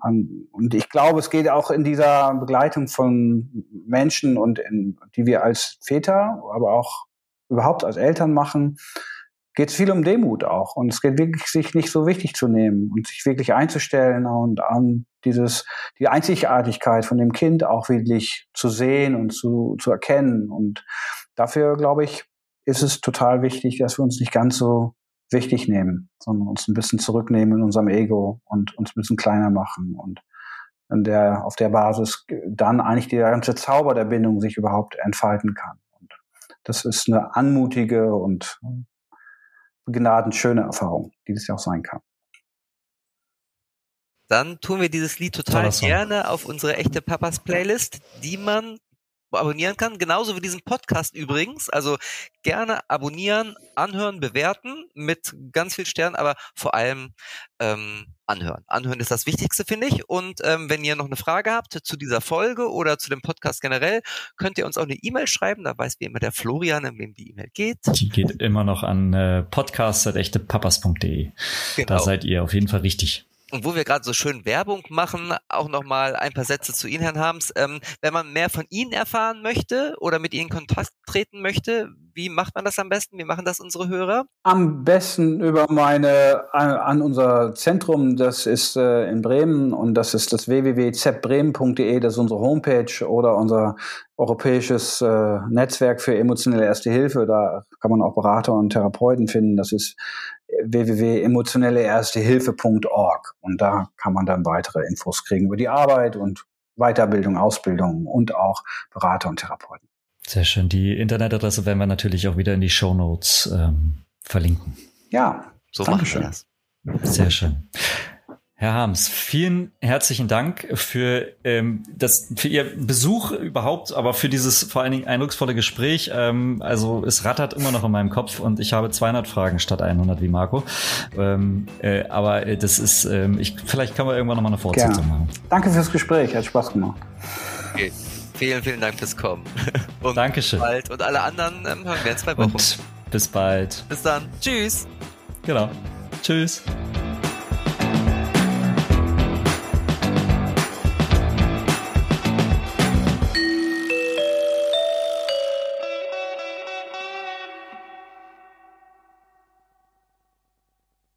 und ich glaube, es geht auch in dieser Begleitung von Menschen und in, die wir als Väter, aber auch überhaupt als Eltern machen, geht es viel um Demut auch. Und es geht wirklich, sich nicht so wichtig zu nehmen und sich wirklich einzustellen und an dieses, die Einzigartigkeit von dem Kind auch wirklich zu sehen und zu, zu erkennen. Und dafür, glaube ich, ist es total wichtig, dass wir uns nicht ganz so wichtig nehmen, sondern uns ein bisschen zurücknehmen in unserem Ego und uns ein bisschen kleiner machen und an der, auf der Basis dann eigentlich der ganze Zauber der Bindung sich überhaupt entfalten kann. Und das ist eine anmutige und schöne Erfahrung, die das ja auch sein kann. Dann tun wir dieses Lied total gerne auf unsere echte Papas Playlist, die man abonnieren kann, genauso wie diesen Podcast übrigens. Also gerne abonnieren, anhören, bewerten mit ganz viel Sternen, aber vor allem ähm, anhören. Anhören ist das Wichtigste, finde ich. Und ähm, wenn ihr noch eine Frage habt zu dieser Folge oder zu dem Podcast generell, könnt ihr uns auch eine E-Mail schreiben. Da weiß wie immer der Florian, in wem die E-Mail geht. Die geht immer noch an äh, podcast.echtepapas.de. Genau. Da seid ihr auf jeden Fall richtig. Und wo wir gerade so schön Werbung machen, auch nochmal ein paar Sätze zu Ihnen, Herrn Harms. Ähm, wenn man mehr von Ihnen erfahren möchte oder mit Ihnen in Kontakt treten möchte, wie macht man das am besten? Wie machen das unsere Hörer? Am besten über meine, an, an unser Zentrum, das ist äh, in Bremen und das ist das www.zbremen.de, das ist unsere Homepage oder unser europäisches äh, Netzwerk für emotionelle Erste Hilfe. Da kann man auch Berater und Therapeuten finden. Das ist www.emotionelleerstehilfe.org und da kann man dann weitere Infos kriegen über die Arbeit und Weiterbildung, Ausbildung und auch Berater und Therapeuten. Sehr schön. Die Internetadresse werden wir natürlich auch wieder in die Show Notes ähm, verlinken. Ja, so machen wir das. Sehr schön. Herr Harms, vielen herzlichen Dank für, ähm, das, für Ihr Besuch überhaupt, aber für dieses vor allen Dingen eindrucksvolle Gespräch. Ähm, also es rattert immer noch in meinem Kopf und ich habe 200 Fragen statt 100 wie Marco. Ähm, äh, aber das ist, ähm, ich, vielleicht können wir irgendwann noch mal eine Fortsetzung Gerne. machen. Danke fürs Gespräch, hat Spaß gemacht. Okay. Vielen, vielen Dank fürs Kommen. Und Dankeschön. Bald. Und alle anderen ähm, hören wir in zwei Wochen. Und bis bald. Bis dann. Tschüss. Genau. Tschüss.